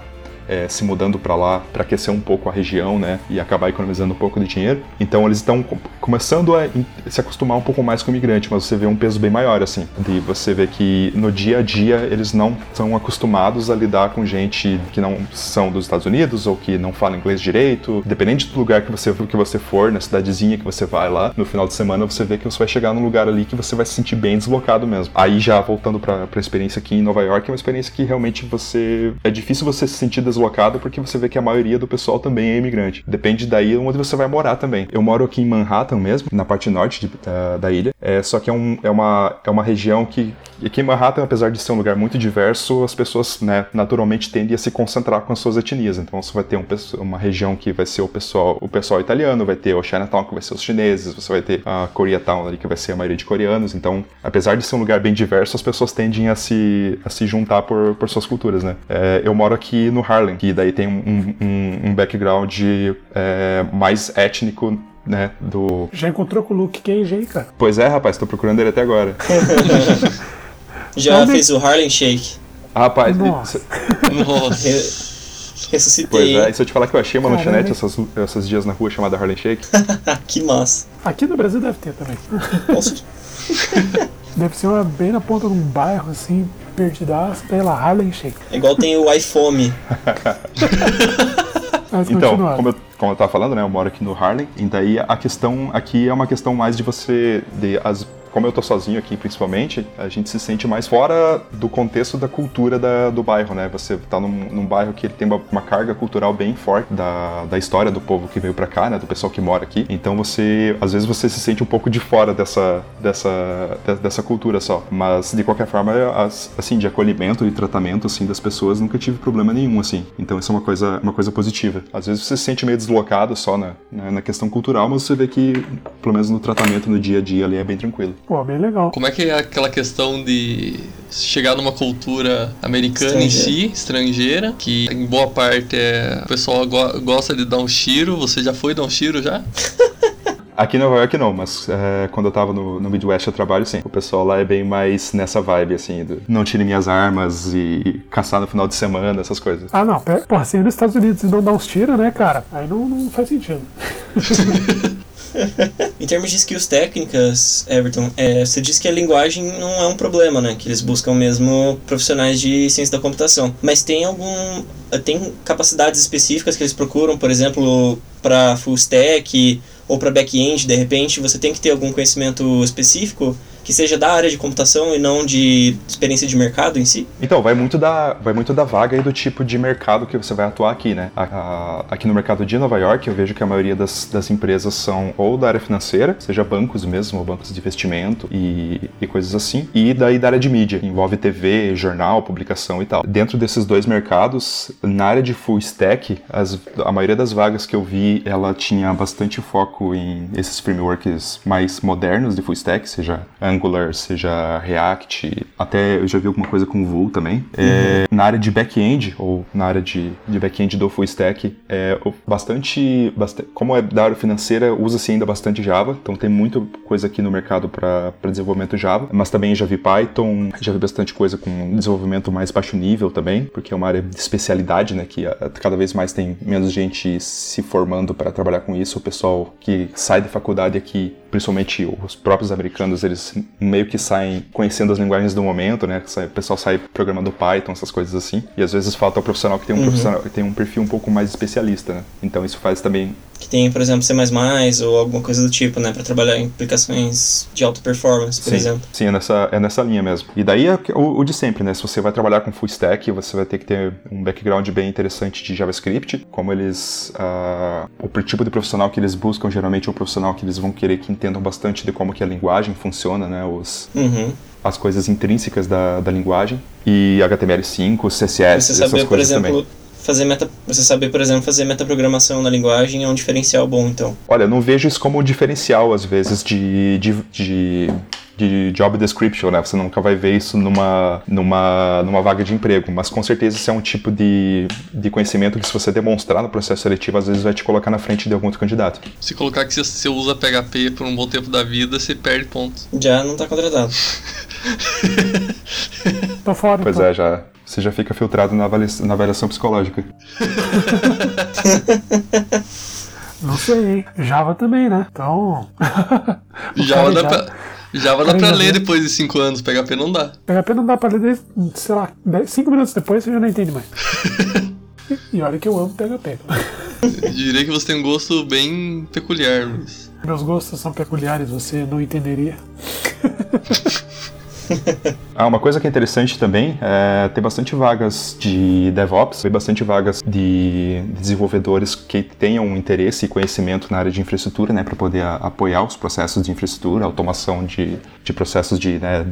é, se mudando para lá para aquecer um pouco a região, né, e acabar economizando um pouco de dinheiro. Então eles estão começando a se acostumar um pouco mais com o imigrante, mas você vê um peso bem maior, assim. De você vê que no dia a dia eles não são acostumados a lidar com gente que não são dos Estados Unidos ou que não fala inglês direito. Dependente do lugar que você, que você for, na cidadezinha que você vai lá, no final de semana você vê que você vai chegar num lugar ali que você vai se sentir bem deslocado mesmo. Aí já voltando para a experiência aqui em Nova York, é uma experiência que realmente você. É difícil você se sentir deslocado deslocado porque você vê que a maioria do pessoal também é imigrante. Depende daí onde você vai morar também. Eu moro aqui em Manhattan mesmo, na parte norte de, uh, da ilha, é, só que é, um, é, uma, é uma região que E aqui em Manhattan, apesar de ser um lugar muito diverso, as pessoas né, naturalmente tendem a se concentrar com as suas etnias. Então você vai ter um, uma região que vai ser o pessoal, o pessoal italiano, vai ter o Chinatown que vai ser os chineses, você vai ter a Koreatown ali que vai ser a maioria de coreanos. Então, apesar de ser um lugar bem diverso, as pessoas tendem a se, a se juntar por, por suas culturas, né? É, eu moro aqui no Harlem, que daí tem um, um, um background é, mais étnico né, do... Já encontrou com o Luke Cage aí, cara? Pois é, rapaz, tô procurando ele até agora. <laughs> Já fez o Harlem Shake. Ah, rapaz, Nossa. <laughs> Nossa. Ressuscitei. Pois é, e se eu te falar que eu achei uma lanchonete essas, esses dias na rua chamada Harlem Shake? <laughs> que massa. Aqui no Brasil deve ter também. <laughs> Deve ser uma, bem na ponta de um bairro, assim, perdidaço, pela Harlem Shake. É igual tem o iFome. Mas Então, como eu, como eu tava falando, né, eu moro aqui no Harlem, e daí a questão aqui é uma questão mais de você, de as como eu tô sozinho aqui, principalmente, a gente se sente mais fora do contexto da cultura da, do bairro, né? Você tá num, num bairro que ele tem uma, uma, carga cultural bem forte da, da história do povo que veio para cá, né? Do pessoal que mora aqui. Então você, às vezes você se sente um pouco de fora dessa, dessa, dessa cultura só. Mas, de qualquer forma, as, assim, de acolhimento e tratamento, assim, das pessoas, nunca tive problema nenhum, assim. Então isso é uma coisa, uma coisa positiva. Às vezes você se sente meio deslocado só na, na, na questão cultural, mas você vê que, pelo menos no tratamento, no dia a dia ali, é bem tranquilo. Pô, bem legal. Como é que é aquela questão de chegar numa cultura americana em si, estrangeira, que em boa parte é, o pessoal go gosta de dar um tiro. Você já foi dar um tiro já? <laughs> Aqui em Nova York não, mas é, quando eu tava no, no Midwest eu trabalho sim. O pessoal lá é bem mais nessa vibe, assim, do não tire minhas armas e caçar no final de semana, essas coisas. Ah, não, pera, porra, se ir nos Estados Unidos e não dar uns tiros, né, cara? Aí não, não faz sentido. <laughs> <laughs> em termos de skills técnicas, Everton, é, você disse que a linguagem não é um problema, né? Que eles buscam mesmo profissionais de ciência da computação. Mas tem algum. Tem capacidades específicas que eles procuram, por exemplo, para full stack ou para back-end, de repente, você tem que ter algum conhecimento específico que seja da área de computação e não de experiência de mercado em si? Então, vai muito da, vai muito da vaga e do tipo de mercado que você vai atuar aqui, né? A, a, aqui no mercado de Nova York, eu vejo que a maioria das, das empresas são ou da área financeira, seja bancos mesmo, ou bancos de investimento e, e coisas assim, e daí da área de mídia, que envolve TV, jornal, publicação e tal. Dentro desses dois mercados, na área de full stack, as, a maioria das vagas que eu vi, ela tinha bastante foco em esses frameworks mais modernos de full stack, seja Angular, seja React, até eu já vi alguma coisa com Vue também. É, na área de back-end, ou na área de, de back-end do full stack, é bastante, bastante como é da área financeira, usa-se ainda bastante Java, então tem muita coisa aqui no mercado para desenvolvimento Java, mas também já vi Python, já vi bastante coisa com desenvolvimento mais baixo nível também, porque é uma área de especialidade, né, que cada vez mais tem menos gente se formando para trabalhar com isso, o pessoal que sai da faculdade aqui principalmente os próprios americanos, eles meio que saem conhecendo as linguagens do momento, né? O pessoal sai programando Python, essas coisas assim. E às vezes falta o profissional que tem um uhum. profissional que tem um perfil um pouco mais especialista, né? Então isso faz também que tem, por exemplo, C++ ou alguma coisa do tipo, né, para trabalhar em aplicações de alta performance, por sim, exemplo. Sim, é nessa, é nessa linha mesmo. E daí é o, o, de sempre, né? Se você vai trabalhar com full stack, você vai ter que ter um background bem interessante de JavaScript, como eles uh, o tipo de profissional que eles buscam geralmente é um profissional que eles vão querer que entendam bastante de como que a linguagem funciona, né? Os uhum as coisas intrínsecas da, da linguagem e HTML5, CSS, você saber, essas por coisas exemplo, também. Fazer meta, você saber, por exemplo, fazer metaprogramação na linguagem é um diferencial bom, então. Olha, eu não vejo isso como um diferencial, às vezes, de, de, de, de job description, né? Você nunca vai ver isso numa, numa, numa vaga de emprego, mas com certeza isso é um tipo de, de conhecimento que se você demonstrar no processo seletivo, às vezes vai te colocar na frente de algum outro candidato. Se colocar que você usa PHP por um bom tempo da vida, você perde pontos. Já não tá contratado. <laughs> Tô fora, Pois então. é, já, você já fica filtrado na, avaliação, na avaliação psicológica. <laughs> Não sei, hein? Java também, né? Então. <laughs> Java dá pra, Java dá pra ler depois de 5 anos, PHP não dá. PHP não dá pra ler, desde, sei lá, 5 minutos depois você já não entende mais. <laughs> e olha que eu amo PHP. Eu diria que você tem um gosto bem peculiar, Luiz. Meus gostos são peculiares, você não entenderia. <laughs> ah, uma coisa que é interessante também é ter bastante vagas de DevOps, ter bastante vagas de desenvolvedores que tenham interesse e conhecimento na área de infraestrutura, né, para poder apoiar os processos de infraestrutura, automação de, de processos de né,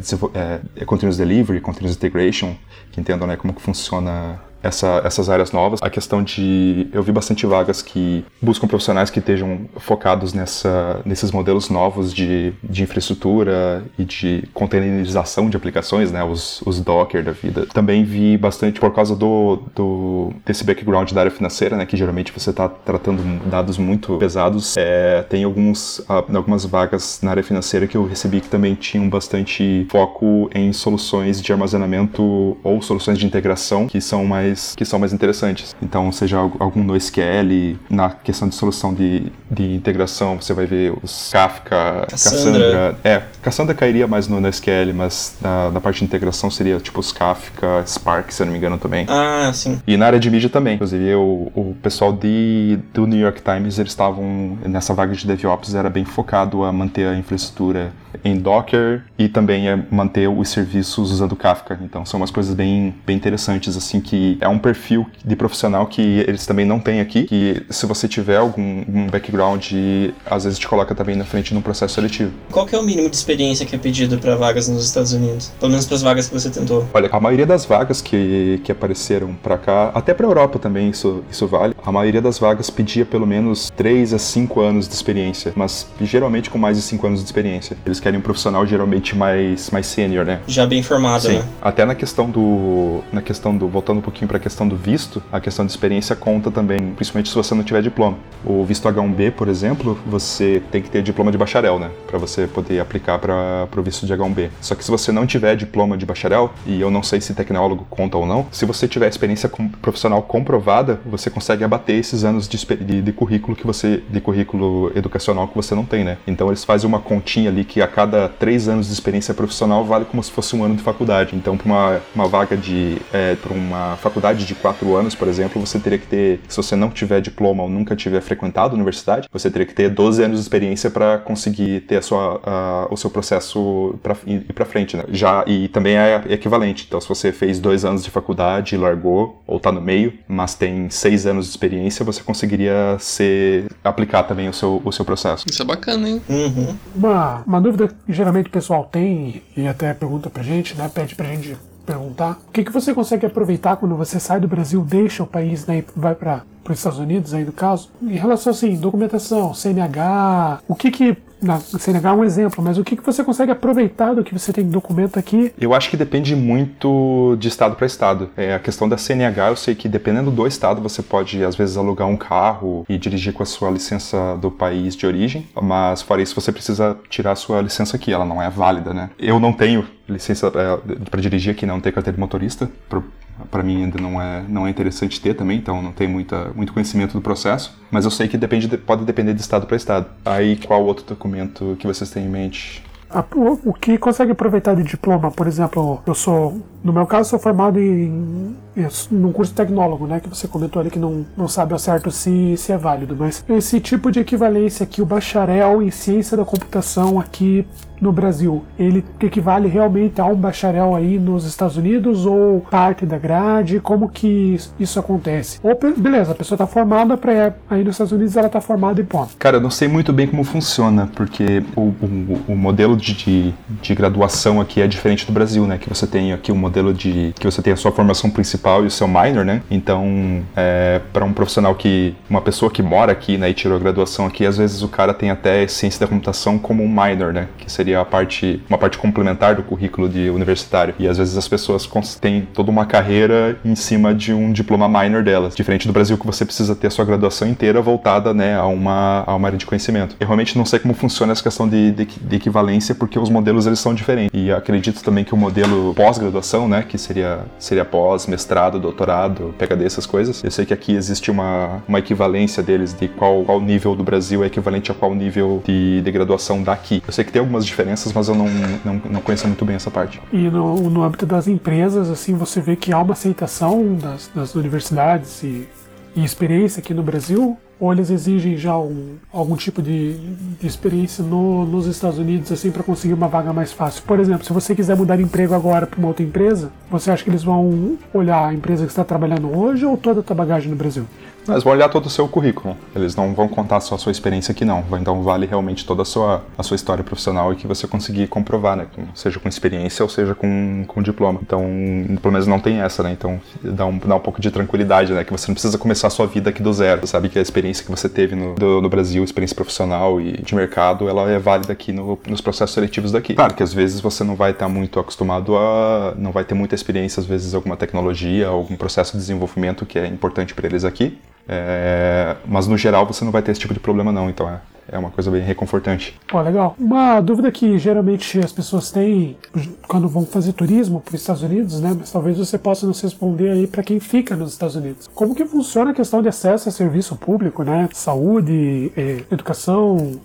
é, continuous delivery, continuous integration, que entendam né, como que funciona essa, essas áreas novas. A questão de. Eu vi bastante vagas que buscam profissionais que estejam focados nessa, nesses modelos novos de, de infraestrutura e de containerização de aplicações, né? Os, os Docker da vida. Também vi bastante por causa do, do desse background da área financeira, né? Que geralmente você está tratando dados muito pesados. É, tem alguns, algumas vagas na área financeira que eu recebi que também tinham bastante foco em soluções de armazenamento ou soluções de integração que são mais mais que são mais interessantes. Então, seja algum NoSQL, na questão de solução de, de integração, você vai ver os Kafka, Cassandra. Cassandra. É, Cassandra cairia mais no NoSQL, mas na, na, parte de integração seria tipo os Kafka, Spark, se eu não me engano também. Ah, sim. E na área de mídia também. Inclusive, o, o pessoal de, do New York Times, eles estavam nessa vaga de DevOps, era bem focado a manter a infraestrutura em Docker e também é manter os serviços usando Kafka. Então, são umas coisas bem, bem interessantes, assim, que é um perfil de profissional que eles também não têm aqui, que se você tiver algum um background, às vezes te coloca também na frente num processo seletivo. Qual que é o mínimo de experiência que é pedido para vagas nos Estados Unidos? Pelo menos para as vagas que você tentou. Olha, a maioria das vagas que, que apareceram para cá, até para Europa também isso, isso vale, a maioria das vagas pedia pelo menos 3 a 5 anos de experiência, mas geralmente com mais de 5 anos de experiência. Eles querem um profissional geralmente mais, mais sênior, né? Já bem formado, Sim. né? Até na questão do. Na questão do. Voltando um pouquinho para a questão do visto, a questão de experiência conta também, principalmente se você não tiver diploma. O visto H1B, por exemplo, você tem que ter diploma de bacharel, né? Para você poder aplicar para o visto de H1B. Só que se você não tiver diploma de bacharel, e eu não sei se tecnólogo conta ou não, se você tiver experiência profissional comprovada, você consegue abater esses anos de, de, de currículo que você. de currículo educacional que você não tem, né? Então eles fazem uma continha ali que a cada três anos de experiência profissional vale como se fosse um ano de faculdade. Então, para uma, uma vaga de. É, para uma faculdade de quatro anos, por exemplo, você teria que ter, se você não tiver diploma ou nunca tiver frequentado a universidade, você teria que ter 12 anos de experiência para conseguir ter a sua, a, o seu processo para ir para frente, né? Já e também é equivalente. Então, se você fez dois anos de faculdade, largou ou está no meio, mas tem seis anos de experiência, você conseguiria ser aplicar também o seu, o seu processo. Isso é bacana, hein? Uhum. Uma, uma dúvida que geralmente o pessoal tem e até pergunta pra gente, né? Pede pra gente perguntar. O que, que você consegue aproveitar quando você sai do Brasil, deixa o país né, e vai para os Estados Unidos, aí no caso? Em relação assim, documentação, CNH, o que que na CNH é um exemplo, mas o que, que você consegue aproveitar do que você tem documento aqui? Eu acho que depende muito de estado para estado. É, a questão da CNH, eu sei que dependendo do estado, você pode às vezes alugar um carro e dirigir com a sua licença do país de origem, mas fora isso você precisa tirar a sua licença aqui, ela não é válida, né? Eu não tenho licença é, para dirigir aqui, não tenho carteira de motorista, para mim ainda não é, não é interessante ter também, então não tenho muita, muito conhecimento do processo. Mas eu sei que depende de, pode depender de estado para estado. Aí qual outro documento que vocês têm em mente? O que consegue aproveitar de diploma, por exemplo, eu sou, no meu caso, sou formado em, em num curso tecnólogo, né, que você comentou ali que não, não sabe ao certo se, se é válido, mas esse tipo de equivalência aqui, o bacharel em ciência da computação aqui no Brasil, ele equivale realmente a um bacharel aí nos Estados Unidos ou parte da grade? Como que isso acontece? Ou, beleza, a pessoa está formada para aí nos Estados Unidos ela está formada e ponto. Cara, eu não sei muito bem como funciona, porque o, o, o modelo de, de, de, graduação aqui é diferente do Brasil, né? Que você tem aqui um modelo de que você tem a sua formação principal e o seu minor, né? Então, é, para um profissional que uma pessoa que mora aqui, né, e tirou a graduação aqui, às vezes o cara tem até ciência da computação como um minor, né? Que seria seria a parte, uma parte complementar do currículo de universitário. E às vezes as pessoas têm toda uma carreira em cima de um diploma minor delas. Diferente do Brasil, que você precisa ter a sua graduação inteira voltada né, a, uma, a uma área de conhecimento. Eu realmente não sei como funciona essa questão de, de, de equivalência, porque os modelos eles são diferentes. E acredito também que o modelo pós-graduação, né, que seria, seria pós, mestrado, doutorado, PhD, essas coisas, eu sei que aqui existe uma, uma equivalência deles de qual, qual nível do Brasil é equivalente a qual nível de, de graduação daqui. Eu sei que tem algumas diferenças diferenças, mas eu não, não, não conheço muito bem essa parte. E no, no âmbito das empresas, assim, você vê que há uma aceitação das, das universidades e, e experiência aqui no Brasil Ou eles exigem já um, algum tipo de, de experiência no, nos Estados Unidos assim para conseguir uma vaga mais fácil? Por exemplo, se você quiser mudar de emprego agora para uma outra empresa, você acha que eles vão olhar a empresa que está trabalhando hoje ou toda a bagagem no Brasil? Eles vão olhar todo o seu currículo. Eles não vão contar só a sua experiência aqui, não. Então vale realmente toda a sua, a sua história profissional e que você conseguir comprovar, né? Com, seja com experiência ou seja com, com diploma. Então, pelo menos não tem essa, né? Então dá um, dá um pouco de tranquilidade, né? Que você não precisa começar a sua vida aqui do zero. Você sabe que a experiência que você teve no, do, no Brasil, experiência profissional e de mercado, ela é válida aqui no, nos processos seletivos daqui. Claro que às vezes você não vai estar muito acostumado a. não vai ter muita experiência, às vezes, alguma tecnologia, algum processo de desenvolvimento que é importante para eles aqui. É, mas no geral você não vai ter esse tipo de problema não, então é, é uma coisa bem reconfortante. Pô, legal. Uma dúvida que geralmente as pessoas têm quando vão fazer turismo para os Estados Unidos, né? Mas talvez você possa nos responder aí para quem fica nos Estados Unidos. Como que funciona a questão de acesso a serviço público, né? Saúde, eh, educação,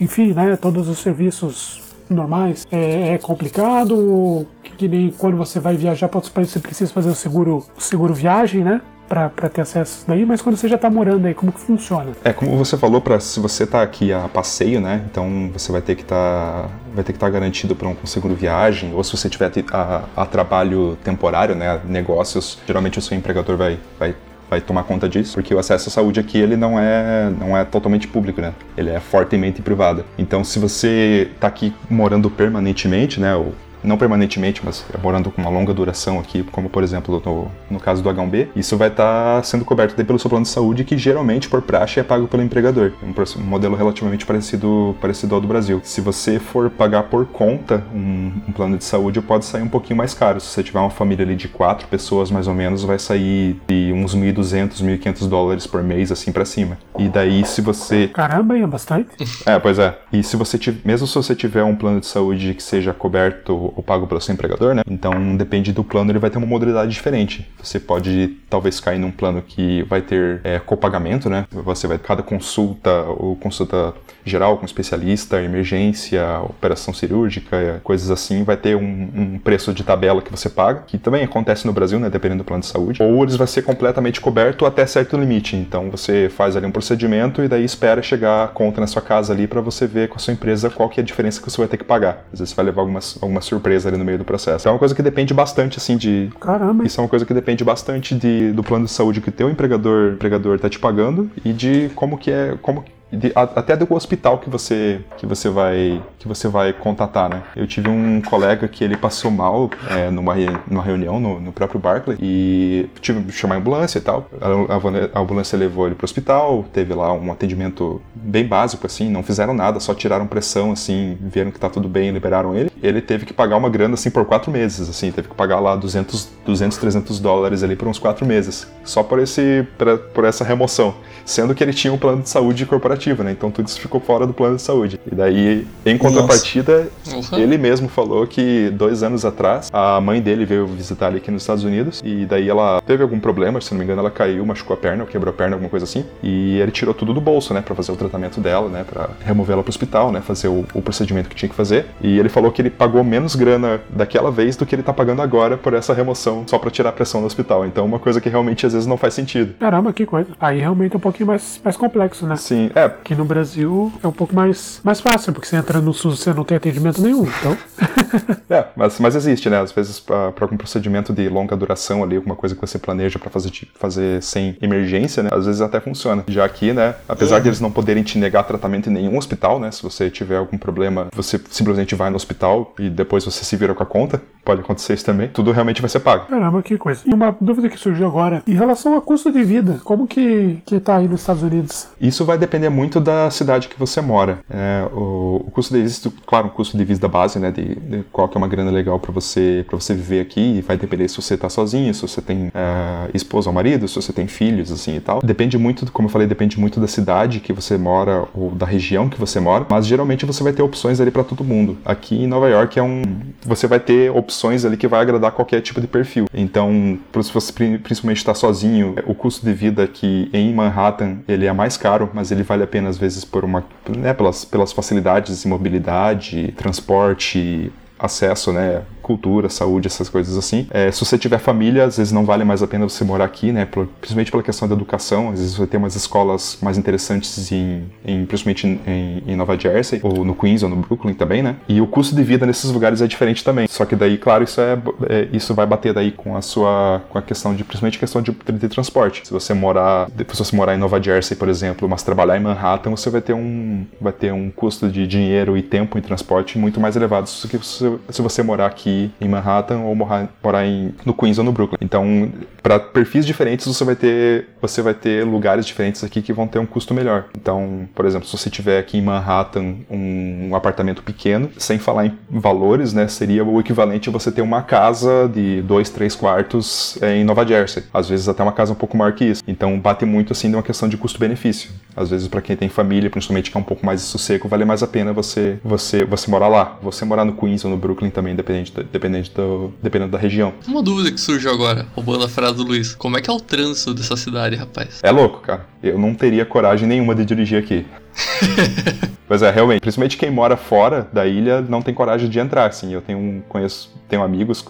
enfim, né? Todos os serviços normais. É, é complicado, que, que, nem quando você vai viajar para outros países você precisa fazer o seguro, o seguro viagem, né? Para ter acesso daí, mas quando você já está morando aí, como que funciona? É, como você falou, para se você está aqui a passeio, né? Então você vai ter que estar tá, vai ter que estar tá garantido para um seguro viagem, ou se você tiver a, a, trabalho temporário, né, negócios, geralmente o seu empregador vai vai vai tomar conta disso, porque o acesso à saúde aqui ele não é não é totalmente público, né? Ele é fortemente privado. Então, se você está aqui morando permanentemente, né, ou não permanentemente, mas morando com uma longa duração aqui, como por exemplo no, no caso do H1B, isso vai estar tá sendo coberto pelo seu plano de saúde, que geralmente, por praxe, é pago pelo empregador. Um, um modelo relativamente parecido, parecido ao do Brasil. Se você for pagar por conta um, um, plano de saúde, pode sair um pouquinho mais caro. Se você tiver uma família ali de quatro pessoas, mais ou menos, vai sair de uns 1.200, 1.500 dólares por mês, assim para cima. E daí, se você. Caramba, é bastante. É, pois é. E se você tiver, mesmo se você tiver um plano de saúde que seja coberto ou pago pelo seu empregador, né? Então, depende do plano, ele vai ter uma modalidade diferente. Você pode talvez cair num plano que vai ter é, copagamento, né? Você vai cada consulta ou consulta geral com especialista, emergência, operação cirúrgica, coisas assim, vai ter um, um, preço de tabela que você paga, que também acontece no Brasil, né? Dependendo do plano de saúde. Ou eles vai ser completamente coberto até certo limite. Então, você faz ali um procedimento e daí espera chegar a conta na sua casa ali para você ver com a sua empresa qual que é a diferença que você vai ter que pagar. Às vezes vai levar alguma, alguma surpresa ali no meio do processo. Então é uma coisa que depende bastante, assim, de. Caramba! Isso é uma coisa que depende bastante de, do plano de saúde que o teu empregador, empregador tá te pagando e de como que é. Como de, até do hospital que você que você vai que você vai contatar, né? Eu tive um colega que ele passou mal é, numa, numa reunião no, no, próprio Barclay e tive que chamar a ambulância e tal. A, a, ambulância levou ele pro hospital, teve lá um atendimento bem básico assim, não fizeram nada, só tiraram pressão assim, viram que tá tudo bem, liberaram ele. Ele teve que pagar uma grana assim por quatro meses, assim, teve que pagar lá 200, 200 300 dólares ali por uns quatro meses, só por esse por, por essa remoção, sendo que ele tinha um plano de saúde corporativo né? Então tudo isso ficou fora do plano de saúde. E daí, em contrapartida, Nossa. ele mesmo falou que dois anos atrás, a mãe dele veio visitar ele aqui nos Estados Unidos e daí ela teve algum problema, se não me engano, ela caiu, machucou a perna, ou quebrou a perna, alguma coisa assim. E ele tirou tudo do bolso, né? Pra fazer o tratamento dela, né? Pra remover ela pro hospital, né? Fazer o, o procedimento que tinha que fazer. E ele falou que ele pagou menos grana daquela vez do que ele tá pagando agora por essa remoção, só pra tirar a pressão do hospital. Então, uma coisa que realmente às vezes não faz sentido. Caramba, que coisa. Aí realmente é um pouquinho mais, mais complexo, né? Sim, é, que no Brasil é um pouco mais, mais fácil, porque você entra no SUS você não tem atendimento nenhum, então. <laughs> é, mas, mas existe, né? Às vezes, para algum procedimento de longa duração ali, alguma coisa que você planeja para fazer, fazer sem emergência, né? Às vezes até funciona. Já aqui, né? Apesar uhum. de eles não poderem te negar tratamento em nenhum hospital, né? Se você tiver algum problema, você simplesmente vai no hospital e depois você se vira com a conta. Pode acontecer isso também. Tudo realmente vai ser pago. Caramba, que coisa. E uma dúvida que surgiu agora, em relação ao custo de vida, como que, que tá aí nos Estados Unidos? Isso vai depender muito da cidade que você mora. É, o, o, custo de vida, claro, o custo de vida base, né, de, de qual que é uma grana legal para você para você viver aqui, vai depender se você tá sozinho, se você tem é, esposa ou marido, se você tem filhos, assim e tal. Depende muito, como eu falei, depende muito da cidade que você mora ou da região que você mora, mas geralmente você vai ter opções ali para todo mundo. Aqui em Nova York é um, você vai ter opções ali que vai agradar qualquer tipo de perfil. Então, se você principalmente está sozinho, o custo de vida aqui em Manhattan ele é mais caro, mas ele vale a pena às vezes por uma, né, pelas, pelas facilidades de mobilidade, transporte, acesso, né? Cultura, saúde, essas coisas assim. É, se você tiver família, às vezes não vale mais a pena você morar aqui, né? Principalmente pela questão da educação. Às vezes você tem umas escolas mais interessantes em, em principalmente em, em, Nova Jersey, ou no Queens, ou no Brooklyn também, né? E o custo de vida nesses lugares é diferente também. Só que daí, claro, isso é, é isso vai bater daí com a sua, com a questão de, principalmente questão de, de transporte. Se você morar, se você morar em Nova Jersey, por exemplo, mas trabalhar em Manhattan, você vai ter um, vai ter um custo de dinheiro e tempo em transporte muito mais elevados do que se, se você morar aqui em Manhattan ou morar, morar em, no Queens ou no Brooklyn. Então, para perfis diferentes, você vai ter você vai ter lugares diferentes aqui que vão ter um custo melhor. Então, por exemplo, se você tiver aqui em Manhattan um, apartamento pequeno, sem falar em valores, né, seria o equivalente a você ter uma casa de dois, três quartos é, em Nova Jersey. Às vezes até uma casa um pouco maior que isso. Então, bate muito assim numa questão de custo-benefício. Às vezes, para quem tem família, principalmente que é um pouco mais sossego, vale mais a pena você você você morar lá. Você morar no Queens ou no Brooklyn também, dependente dependente do, dependendo da região. Uma dúvida que surgiu agora, roubando a frase do Luiz. Como é que é o trânsito dessa cidade, rapaz? É louco, cara. Eu não teria coragem nenhuma de dirigir aqui. <laughs> Pois é, realmente. Principalmente quem mora fora da ilha não tem coragem de entrar, assim. Eu tenho, conheço, tenho amigos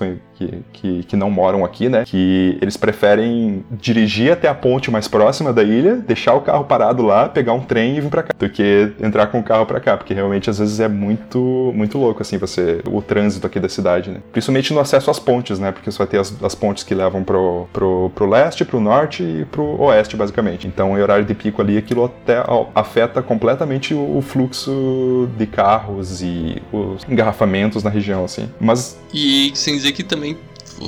que, que, que não moram aqui, né? Que eles preferem dirigir até a ponte mais próxima da ilha, deixar o carro parado lá, pegar um trem e vir pra cá, do que entrar com o carro pra cá, porque realmente às vezes é muito, muito louco, assim, você, o trânsito aqui da cidade, né? Principalmente no acesso às pontes, né? Porque você vai ter as, as pontes que levam pro, pro, pro leste, pro norte e pro oeste, basicamente. Então, em horário de pico ali, aquilo até afeta completamente o, o fluxo de carros e os engarrafamentos na região, assim. Mas. E sem dizer que também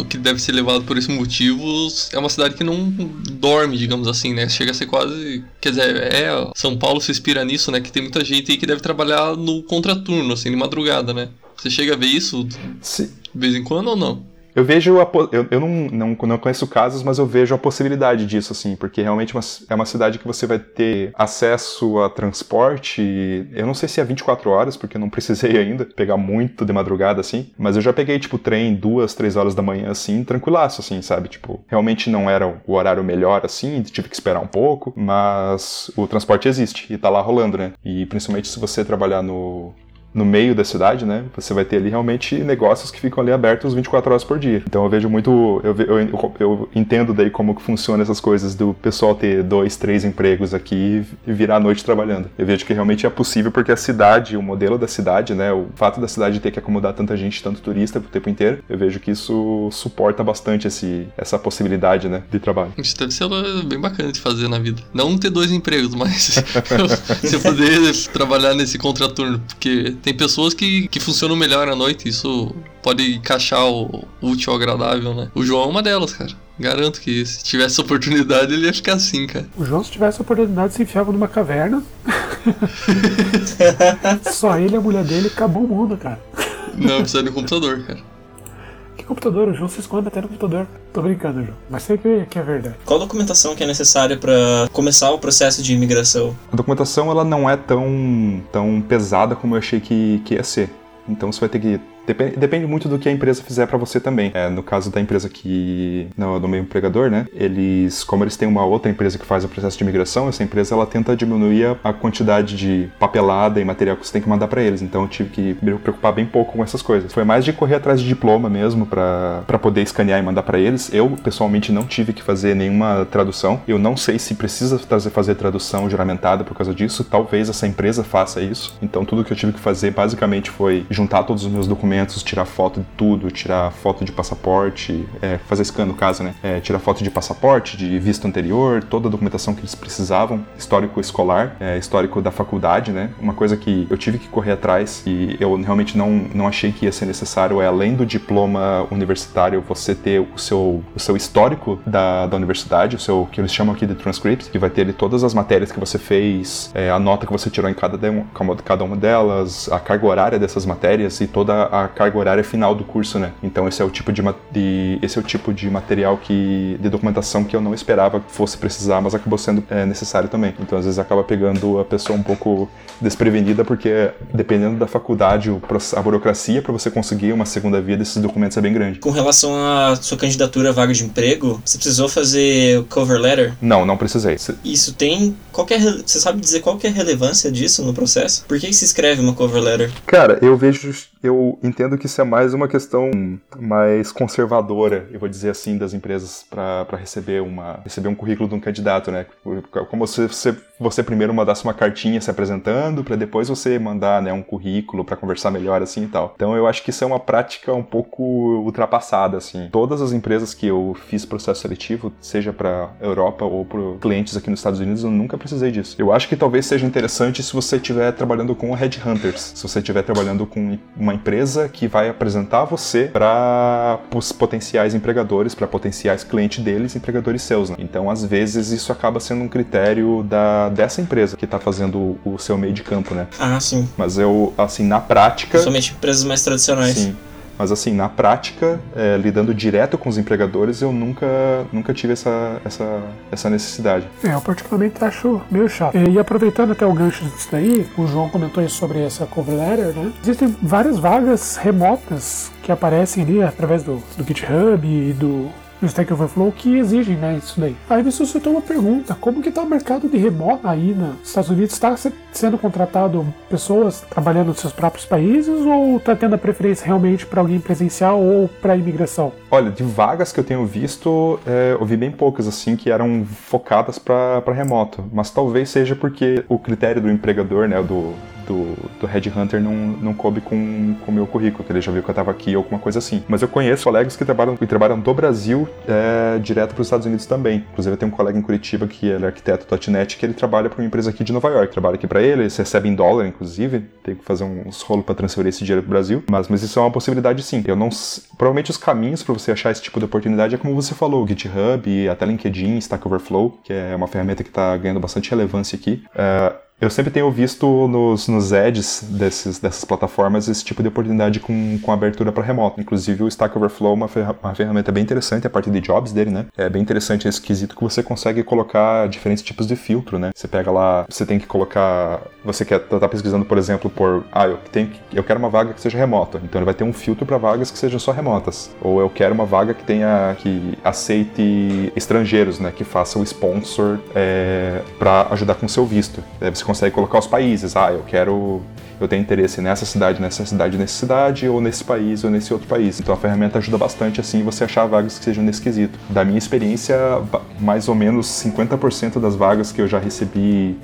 que deve ser levado por esses motivos é uma cidade que não dorme, digamos assim, né? Chega a ser quase. Quer dizer, é. São Paulo se inspira nisso, né? Que tem muita gente aí que deve trabalhar no contraturno, assim, de madrugada, né? Você chega a ver isso Sim. de vez em quando ou não? Eu vejo, a, eu, eu não, não, não conheço casos, mas eu vejo a possibilidade disso, assim, porque realmente é uma, é cidade que você vai ter acesso a transporte, eu não sei se é 24 horas, porque eu não precisei <laughs> ainda pegar muito de madrugada, assim, mas eu já peguei, tipo, trem duas, três horas da manhã, assim, tranquilaço, assim, sabe? Tipo, realmente não era o horário melhor, assim, tive que esperar um pouco, mas o transporte existe e tá lá rolando, né? E principalmente se você trabalhar no, no meio da cidade, né? Você vai ter ali realmente negócios que ficam ali abertos 24 horas por dia. Então eu vejo muito, eu, eu, eu entendo daí como que funciona essas coisas do pessoal ter dois, três empregos aqui e virar a noite trabalhando. Eu vejo que realmente é possível porque a cidade, o modelo da cidade, né? O fato da cidade ter que acomodar tanta gente, tanto turista o tempo inteiro, eu vejo que isso suporta bastante esse, essa possibilidade, né? De trabalho. Isso deve ser bem bacana de fazer na vida. Não ter dois empregos, mas <laughs> você poder trabalhar nesse contraturno, porque tem pessoas que, que funcionam melhor à noite, isso pode encaixar o útil ao agradável, né? O João é uma delas, cara. Garanto que se tivesse <laughs> oportunidade ele ia ficar assim, cara. O João, se tivesse oportunidade, se enfiava numa caverna. <laughs> Só ele e a mulher dele, acabou o mundo, cara. Não, precisa de um computador, cara. Que computador? O João se esconde até no computador. Tô brincando, João. Mas sei que, que é verdade. Qual documentação que é necessária para começar o processo de imigração? A documentação ela não é tão, tão pesada como eu achei que, que ia ser. Então você vai ter que Depende, depende muito do que a empresa fizer para você também. É, no caso da empresa que. No, do meu empregador, né? Eles, como eles têm uma outra empresa que faz o processo de imigração, essa empresa ela tenta diminuir a quantidade de papelada e material que você tem que mandar para eles. Então eu tive que me preocupar bem pouco com essas coisas. Foi mais de correr atrás de diploma mesmo para poder escanear e mandar para eles. Eu, pessoalmente, não tive que fazer nenhuma tradução. Eu não sei se precisa fazer, fazer tradução juramentada por causa disso. Talvez essa empresa faça isso. Então tudo que eu tive que fazer basicamente foi juntar todos os meus documentos documentos, tirar foto de tudo, tirar foto de passaporte, é, fazer scan no caso, né? É, tirar foto de passaporte, de visto anterior, toda a documentação que eles precisavam, histórico escolar, é, histórico da faculdade, né? Uma coisa que eu tive que correr atrás e eu realmente não, não achei que ia ser necessário é além do diploma universitário você ter o seu, o seu histórico da, da universidade, o seu que eles chamam aqui de transcript, que vai ter ali todas as matérias que você fez, é, a nota que você tirou em cada, de, cada uma delas, a carga horária dessas matérias e toda a carga horária final do curso, né? Então esse é o tipo de, de, esse é o tipo de material que de documentação que eu não esperava que fosse precisar, mas acabou sendo é, necessário também. Então às vezes acaba pegando a pessoa um pouco desprevenida porque dependendo da faculdade, a burocracia para você conseguir uma segunda via desses documentos é bem grande. Com relação à sua candidatura à vaga de emprego, você precisou fazer o cover letter? Não, não precisei. Isso tem qualquer você sabe dizer qual é a relevância disso no processo? Por que se escreve uma cover letter? Cara, eu vejo eu entendo que isso é mais uma questão mais conservadora, eu vou dizer assim, das empresas para receber uma receber um currículo de um candidato, né? Como você, você primeiro mandasse uma cartinha se apresentando, para depois você mandar né, um currículo para conversar melhor assim e tal. Então eu acho que isso é uma prática um pouco ultrapassada, assim. Todas as empresas que eu fiz processo seletivo, seja para Europa ou para clientes aqui nos Estados Unidos, eu nunca precisei disso. Eu acho que talvez seja interessante se você estiver trabalhando com headhunters, se você estiver trabalhando com uma empresa que vai apresentar você para os potenciais empregadores, para potenciais clientes deles, empregadores seus. Né? Então, às vezes, isso acaba sendo um critério da, dessa empresa que está fazendo o, o seu meio de campo, né? Ah, sim. Mas eu, assim, na prática. Somente empresas mais tradicionais. Sim. Mas assim, na prática, é, lidando direto com os empregadores, eu nunca, nunca tive essa, essa, essa necessidade. É, eu particularmente acho meio chato. E aproveitando até o gancho disso daí, o João comentou sobre essa cover letter, né? Existem várias vagas remotas que aparecem ali através do, do GitHub e do no Stack Overflow que exigem né, isso daí. Aí me suscitou uma pergunta: como que está o mercado de remoto aí nos Estados Unidos? Está sendo contratado pessoas trabalhando nos seus próprios países ou está tendo a preferência realmente para alguém presencial ou para imigração? Olha, de vagas que eu tenho visto, é, eu vi bem poucas assim que eram focadas para remoto, mas talvez seja porque o critério do empregador, né, do, do, do Headhunter não, não coube com o meu currículo, que ele já viu que eu estava aqui ou alguma coisa assim. Mas eu conheço colegas que trabalham, que trabalham do Brasil é, direto para os Estados Unidos também. Inclusive, eu tenho um colega em Curitiba que ele é arquiteto .NET, que ele trabalha para uma empresa aqui de Nova York. Trabalha aqui para ele, eles recebem em dólar, inclusive. Tem que fazer uns rolos para transferir esse dinheiro para o Brasil. Mas, mas isso é uma possibilidade sim. Eu não... Provavelmente os caminhos para você achar esse tipo de oportunidade é como você falou, GitHub, até LinkedIn, Stack Overflow, que é uma ferramenta que está ganhando bastante relevância aqui. Uh, eu sempre tenho visto nos, nos ads desses, dessas plataformas esse tipo de oportunidade com, com abertura para remoto. Inclusive o Stack Overflow é uma, ferra uma ferramenta bem interessante, a parte de jobs dele, né? É bem interessante esse quesito que você consegue colocar diferentes tipos de filtro, né? Você pega lá, você tem que colocar. Você quer estar tá pesquisando, por exemplo, por. Ah, eu, tenho que, eu quero uma vaga que seja remota. Então ele vai ter um filtro para vagas que sejam só remotas. Ou eu quero uma vaga que tenha. que aceite estrangeiros, né? Que faça o sponsor é, para ajudar com o seu visto. Você consegue colocar os países. Ah, eu quero. Eu tenho interesse nessa cidade, nessa cidade, nessa cidade, ou nesse país, ou nesse outro país. Então a ferramenta ajuda bastante assim você achar vagas que sejam nesse quesito. Da minha experiência, mais ou menos 50% das vagas que eu já recebi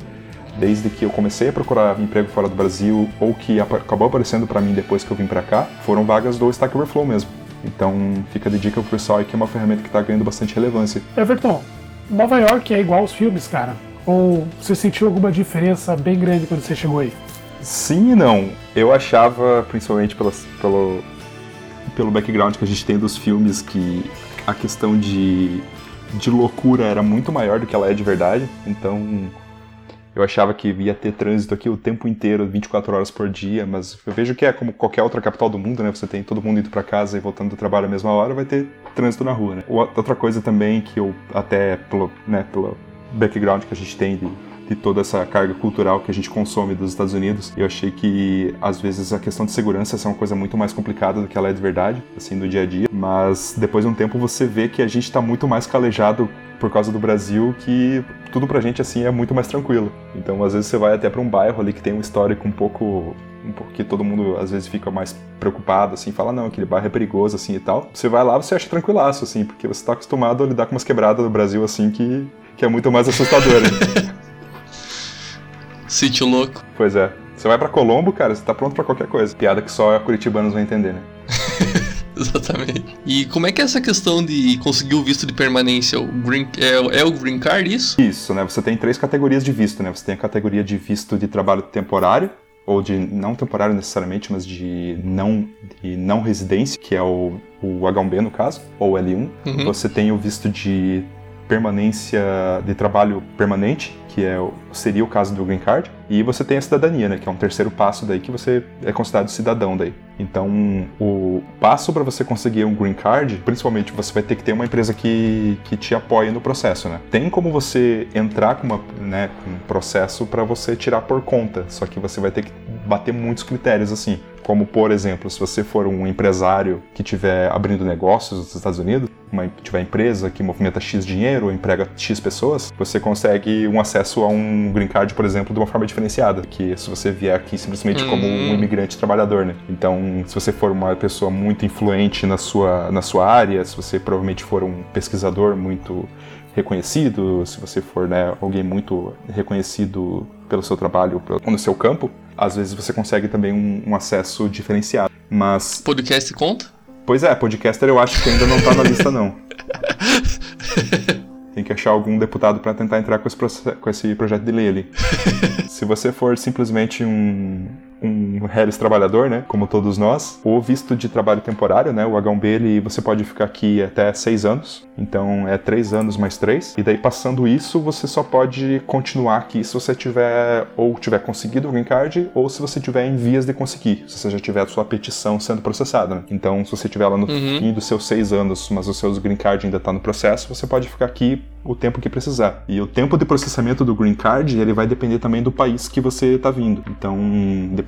desde que eu comecei a procurar emprego fora do Brasil ou que acabou aparecendo para mim depois que eu vim para cá, foram vagas do Stack Overflow mesmo. Então fica de dica pro pessoal aí que é uma ferramenta que está ganhando bastante relevância. Everton, Nova York é igual aos filmes, cara. Ou você sentiu alguma diferença bem grande quando você chegou aí? Sim e não. Eu achava, principalmente pelo, pelo, background que a gente tem dos filmes, que a questão de, de loucura era muito maior do que ela é de verdade. Então, eu achava que ia ter trânsito aqui o tempo inteiro, 24 horas por dia, mas eu vejo que é como qualquer outra capital do mundo, né? Você tem todo mundo indo para casa e voltando do trabalho à mesma hora, vai ter trânsito na rua, né? Outra coisa também que eu até pelo, né, pelo background que a gente tem de, de toda essa carga cultural que a gente consome dos Estados Unidos. Eu achei que às vezes a questão de segurança é uma coisa muito mais complicada do que ela é de verdade, assim, do dia a dia. Mas depois de um tempo você vê que a gente está muito mais calejado por causa do Brasil que tudo pra gente assim é muito mais tranquilo. Então às vezes você vai até para um bairro ali que tem um histórico um pouco porque todo mundo às vezes fica mais preocupado, assim, fala, não, aquele bairro é perigoso, assim, e tal. Você vai lá, você acha tranquilaço, assim, porque você tá acostumado a lidar com umas quebradas do Brasil, assim, que que é muito mais assustador. <laughs> Sítio louco. Pois é. Você vai para Colombo, cara, você tá pronto para qualquer coisa. Piada que só curitibanos vão entender, né? <laughs> Exatamente. E como é que é essa questão de conseguir o visto de permanência? O green, é, é, o green card isso? Isso, né? Você tem três categorias de visto, né? Você tem a categoria de visto de trabalho temporário, ou de não temporário necessariamente, mas de não, de não residência, que é o, o H1B no caso, ou L1. Uhum. Você tem o visto de permanência de trabalho permanente, que é, seria o caso do Green Card, e você tem a cidadania, né, que é um terceiro passo daí que você é considerado cidadão daí. Então, o passo para você conseguir um Green Card, principalmente você vai ter que ter uma empresa que, que te apoie no processo, né? Tem como você entrar com, uma, né, um processo para você tirar por conta, só que você vai ter que bater muitos critérios assim. Como, por exemplo, se você for um empresário que estiver abrindo negócios nos Estados Unidos, uma, tiver empresa que movimenta X dinheiro ou emprega X pessoas, você consegue um acesso a um green card, por exemplo, de uma forma diferenciada, que se você vier aqui simplesmente como um Hum. imigrante trabalhador, né? Então, se você for uma pessoa muito influente na sua, na sua área, se você provavelmente for um pesquisador muito reconhecido, se você for né, alguém muito reconhecido pelo seu trabalho pro- no seu campo, às vezes você consegue também um, um acesso diferenciado. Mas, Podcast conta? Pois é, podcaster eu acho que ainda não tá na lista, não. <laughs> Tem que achar algum deputado para tentar entrar com esse, com esse projeto de lei ali. <laughs> Se você for simplesmente um, um Harris trabalhador, né, como todos nós, o visto de trabalho temporário, né, o H1B, ele, você pode ficar aqui até seis anos, então é três anos mais três, e daí passando isso, você só pode continuar aqui se você tiver, ou tiver conseguido o green card, ou se você tiver em vias de conseguir, se você já tiver a sua petição sendo processada, né. Então, se você tiver lá no Uhum. fim dos seus seis anos, mas o seu green card ainda está no processo, você pode ficar aqui o tempo que precisar. E o tempo de processamento do green card, ele vai depender também do país que você está vindo. Então,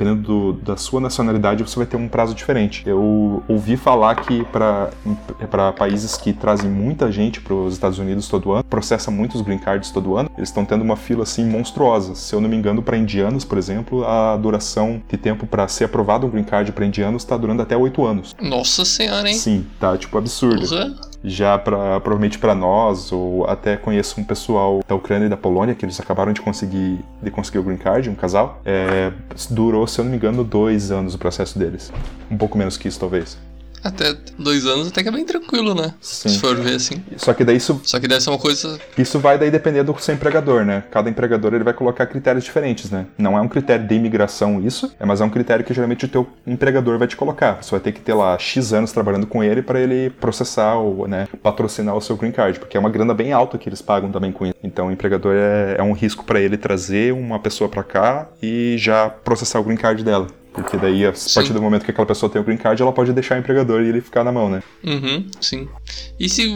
dependendo do- da sua nacionalidade, você vai ter um prazo diferente. Eu ouvi falar que para países que trazem muita gente para os Estados Unidos todo ano, processa muitos green cards todo ano, eles estão tendo uma fila assim monstruosa. Se eu não me engano, para indianos, por exemplo, a duração de tempo para ser aprovado um green card para indianos está durando até oito anos. Nossa senhora, hein? Sim, tá tipo absurdo. Porra. Já para provavelmente para nós ou até conheço um pessoal da Ucrânia e da Polônia que eles acabaram de conseguir de conseguir o green card, um casal. É, durou, se eu não me engano, dois anos o processo deles, um pouco menos que isso talvez. Até dois anos até que é bem tranquilo, né? Sim. Se for ver assim. Só que daí isso Só que deve ser uma coisa. Isso vai daí depender do seu empregador, né? Cada empregador ele vai colocar critérios diferentes, né? Não é um critério de imigração isso, é, mas é um critério que geralmente o teu empregador vai te colocar. Você vai ter que ter lá X anos trabalhando com ele para ele processar ou, né, patrocinar o seu green card, porque é uma grana bem alta que eles pagam também com isso. Então o empregador é, é um risco para ele trazer uma pessoa para cá e já processar o green card dela. Porque daí, a partir do momento que aquela pessoa tem o green card, ela pode deixar o empregador e ele ficar na mão, né? Uhum, sim. E se.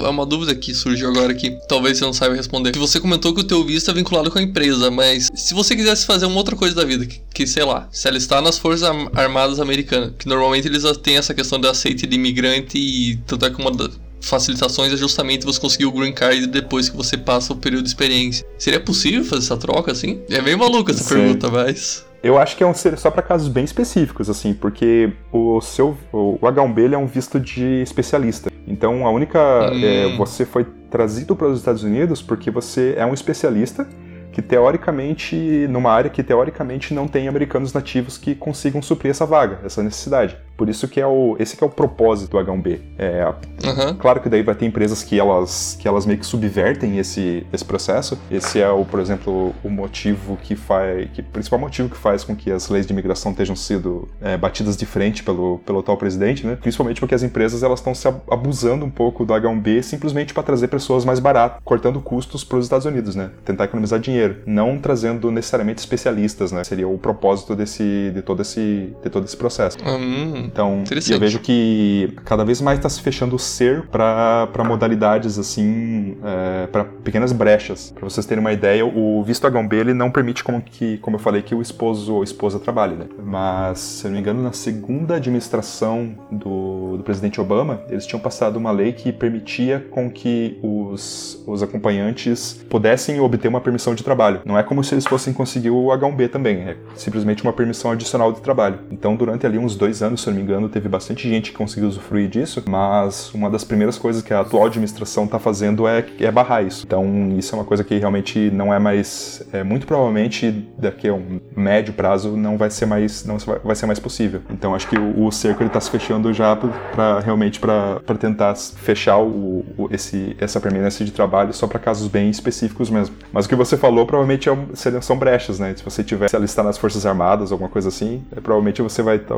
É uma dúvida que surgiu agora que talvez você não saiba responder. Você comentou que o teu visto é vinculado com a empresa, mas se você quisesse fazer uma outra coisa da vida, que, que, sei lá, se alistar nas Forças Armadas Americanas, que normalmente eles têm essa questão de aceite de imigrante e tanto é que uma das facilitações é justamente você conseguir o green card depois que você passa o período de experiência. Seria possível fazer essa troca assim? É bem maluca essa Sim. pergunta, mas. Eu acho que é um ser só para casos bem específicos, assim, porque o seu o H1B ele é um visto de especialista. Então a única Hum. é, você foi trazido para os Estados Unidos porque você é um especialista que teoricamente numa área que teoricamente não tem americanos nativos que consigam suprir essa vaga, essa necessidade. Por isso que é o esse que é o propósito do H1B. É, Aham. Claro que daí vai ter empresas que elas, que elas meio que subvertem esse, esse processo. Esse é, o, por exemplo, o motivo que faz. Que, o principal motivo que faz com que as leis de imigração estejam sido é, batidas de frente pelo, pelo atual presidente, né? Principalmente porque as empresas elas estão se ab- abusando um pouco do H1B simplesmente para trazer pessoas mais baratas, cortando custos para os Estados Unidos, né? Tentar economizar dinheiro, não trazendo necessariamente especialistas, né? Seria o propósito desse, de todo esse, de todo esse processo. Hum. Então, eu vejo que cada vez mais está se fechando o ser para modalidades assim, é, para pequenas brechas. Para vocês terem uma ideia, o visto H1B ele não permite como que, como eu falei, que o esposo ou esposa trabalhe, né? Mas, se eu não me engano, na segunda administração do, do presidente Obama, eles tinham passado uma lei que permitia com que os, os acompanhantes pudessem obter uma permissão de trabalho. Não é como se eles fossem conseguir o H1B também, é simplesmente uma permissão adicional de trabalho. Então, durante ali uns dois anos, se eu não me engano, teve bastante gente que conseguiu usufruir disso, mas uma das primeiras coisas que a atual administração está fazendo é, é barrar isso. Então, isso é uma coisa que realmente não é mais, é, muito provavelmente daqui a um médio prazo não vai ser mais, não vai- ser mais possível. Então, acho que o, o cerco está se fechando já para realmente para tentar fechar o, o- esse, essa permanência de trabalho só para casos bem específicos mesmo. Mas o que você falou provavelmente é são brechas, né? Se você tiver se alistar nas forças armadas, alguma coisa assim, é, provavelmente você vai tá,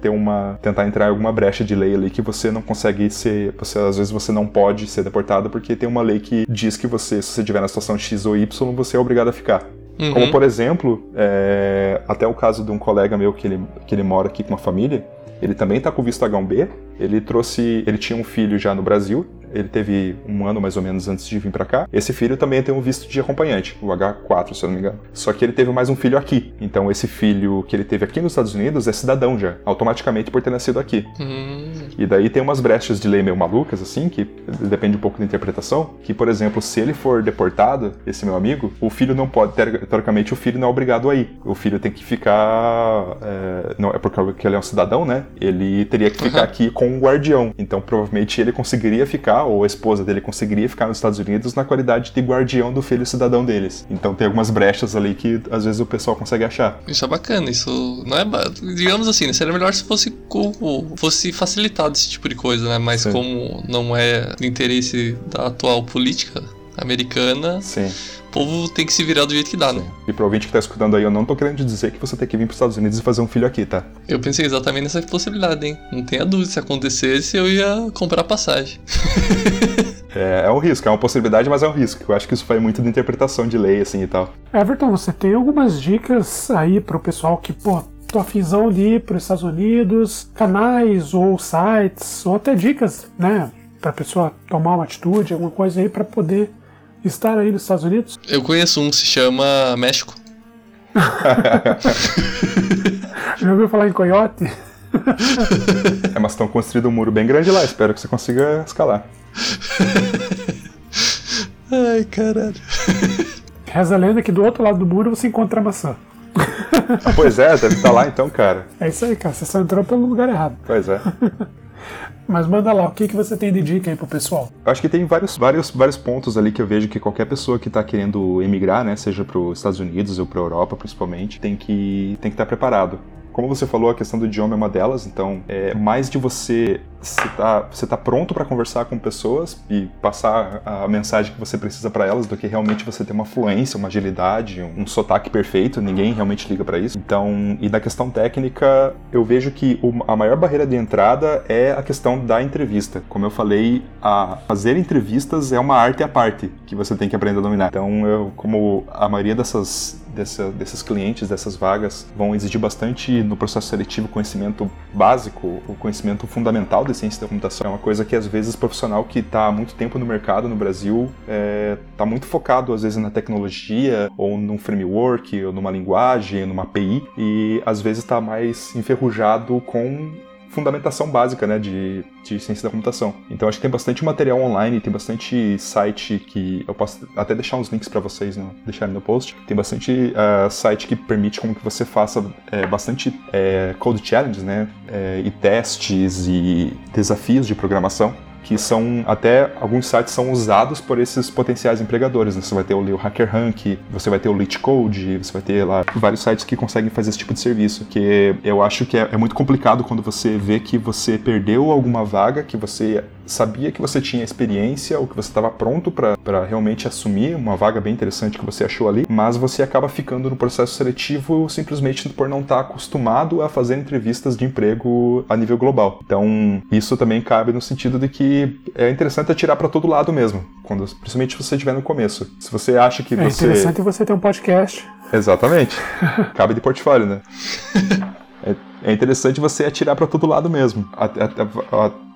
ter uma tentar entrar em alguma brecha de lei ali que você não consegue ser, você às vezes você não pode ser deportado porque tem uma lei que diz que você, se você estiver na situação X ou Y, você é obrigado a ficar. Uhum. Como por exemplo, é, até o caso de um colega meu que ele, que ele mora aqui com uma família, ele também tá com visto H1B, ele trouxe, ele tinha um filho já no Brasil, ele teve um ano mais ou menos antes de vir para cá. Esse filho também tem um visto de acompanhante, o H4, se eu não me engano. Só que ele teve mais um filho aqui. Então esse filho que ele teve aqui nos Estados Unidos é cidadão já, automaticamente por ter nascido aqui. Hum, E daí tem umas brechas de lei meio malucas, assim, que depende um pouco da interpretação, que, por exemplo, se ele for deportado, esse meu amigo, o filho não pode, teori- teoricamente, o filho não é obrigado a ir. O filho tem que ficar, é, não é porque ele é um cidadão, né? Ele teria que ficar Uhum. aqui com um guardião. Então, provavelmente, ele conseguiria ficar, ou a esposa dele conseguiria ficar nos Estados Unidos na qualidade de guardião do filho cidadão deles. Então, tem algumas brechas ali que, às vezes, o pessoal consegue achar. isso é bacana, isso não é. Digamos assim, né, seria melhor se fosse, co- fosse facilitado esse tipo de coisa, né? Mas Sim. como não é do interesse da atual política americana, Sim. O povo tem que se virar do jeito que dá, né? E pro ouvinte que tá escutando aí, eu não tô querendo dizer que você tem que vir pros Estados Unidos e fazer um filho aqui, tá? Eu pensei exatamente nessa possibilidade, hein? Não tenha dúvida, se acontecesse, eu ia comprar passagem. <laughs> É, é um risco, é uma possibilidade, mas é um risco. Eu acho que isso vai muito da interpretação de lei, assim, e tal. Everton, você tem algumas dicas aí pro pessoal que, pô, tô afinzão de ir pros Estados Unidos, canais ou sites, ou até dicas, né, pra pessoa tomar uma atitude, alguma coisa aí pra poder estar aí nos Estados Unidos? Eu conheço um que se chama México. <laughs> Já ouviu falar em coiote? É, mas estão construindo um muro bem grande lá, espero que você consiga escalar. <laughs> Ai, caralho. Reza a lenda que do outro lado do muro você encontra a maçã. Ah, pois é, deve estar lá então, cara. É isso aí, cara, você só entrou pelo lugar errado. Pois é. <laughs> Mas manda lá, o que, que você tem de dica aí pro pessoal? Acho que tem vários, vários, vários pontos ali que eu vejo que qualquer pessoa que está querendo emigrar, né, seja para os Estados Unidos ou para a Europa principalmente, tem que tem que estar preparado. Como você falou, a questão do idioma é uma delas, então é mais de você você tá, você tá pronto para conversar com pessoas e passar a mensagem que você precisa para elas do que realmente você ter uma fluência, uma agilidade, um, um sotaque perfeito, ninguém realmente liga para isso. Então, e da questão técnica, eu vejo que o- a maior barreira de entrada é a questão da entrevista. Como eu falei, a fazer entrevistas é uma arte à parte que você tem que aprender a dominar. Então, eu, como a maioria dessas dessa, desses clientes, dessas vagas, vão exigir bastante no processo seletivo conhecimento básico, o conhecimento fundamental ciência da computação. É uma coisa que às vezes o profissional que está há muito tempo no mercado no Brasil está muito focado às vezes na tecnologia ou num framework ou numa linguagem, numa API e às vezes está mais enferrujado com fundamentação básica né, de, de ciência da computação. Então acho que tem bastante material online, tem bastante site que eu posso até deixar uns links para vocês no, deixarem no post. Tem bastante ah, site que permite como que você faça eh, bastante eh, code challenges, né, eh, e testes e desafios de programação que são até alguns sites são usados por esses potenciais empregadores. né? Você vai ter o Hacker Rank, você vai ter o Leet Code, você vai ter lá vários sites que conseguem fazer esse tipo de serviço. Que eu acho que é, é muito complicado quando você vê que você perdeu alguma vaga, que você sabia que você tinha experiência ou que você estava pronto para realmente assumir uma vaga bem interessante que você achou ali, mas você acaba ficando no processo seletivo simplesmente por não estar acostumado a fazer entrevistas de emprego a nível global. Então, isso também cabe no sentido de que é interessante atirar para todo lado mesmo, quando, principalmente se você estiver no começo. Se você acha que É você. interessante você ter um podcast. Exatamente. <laughs> Cabe de portfólio, né? É, é interessante você atirar para todo lado mesmo. Até, até,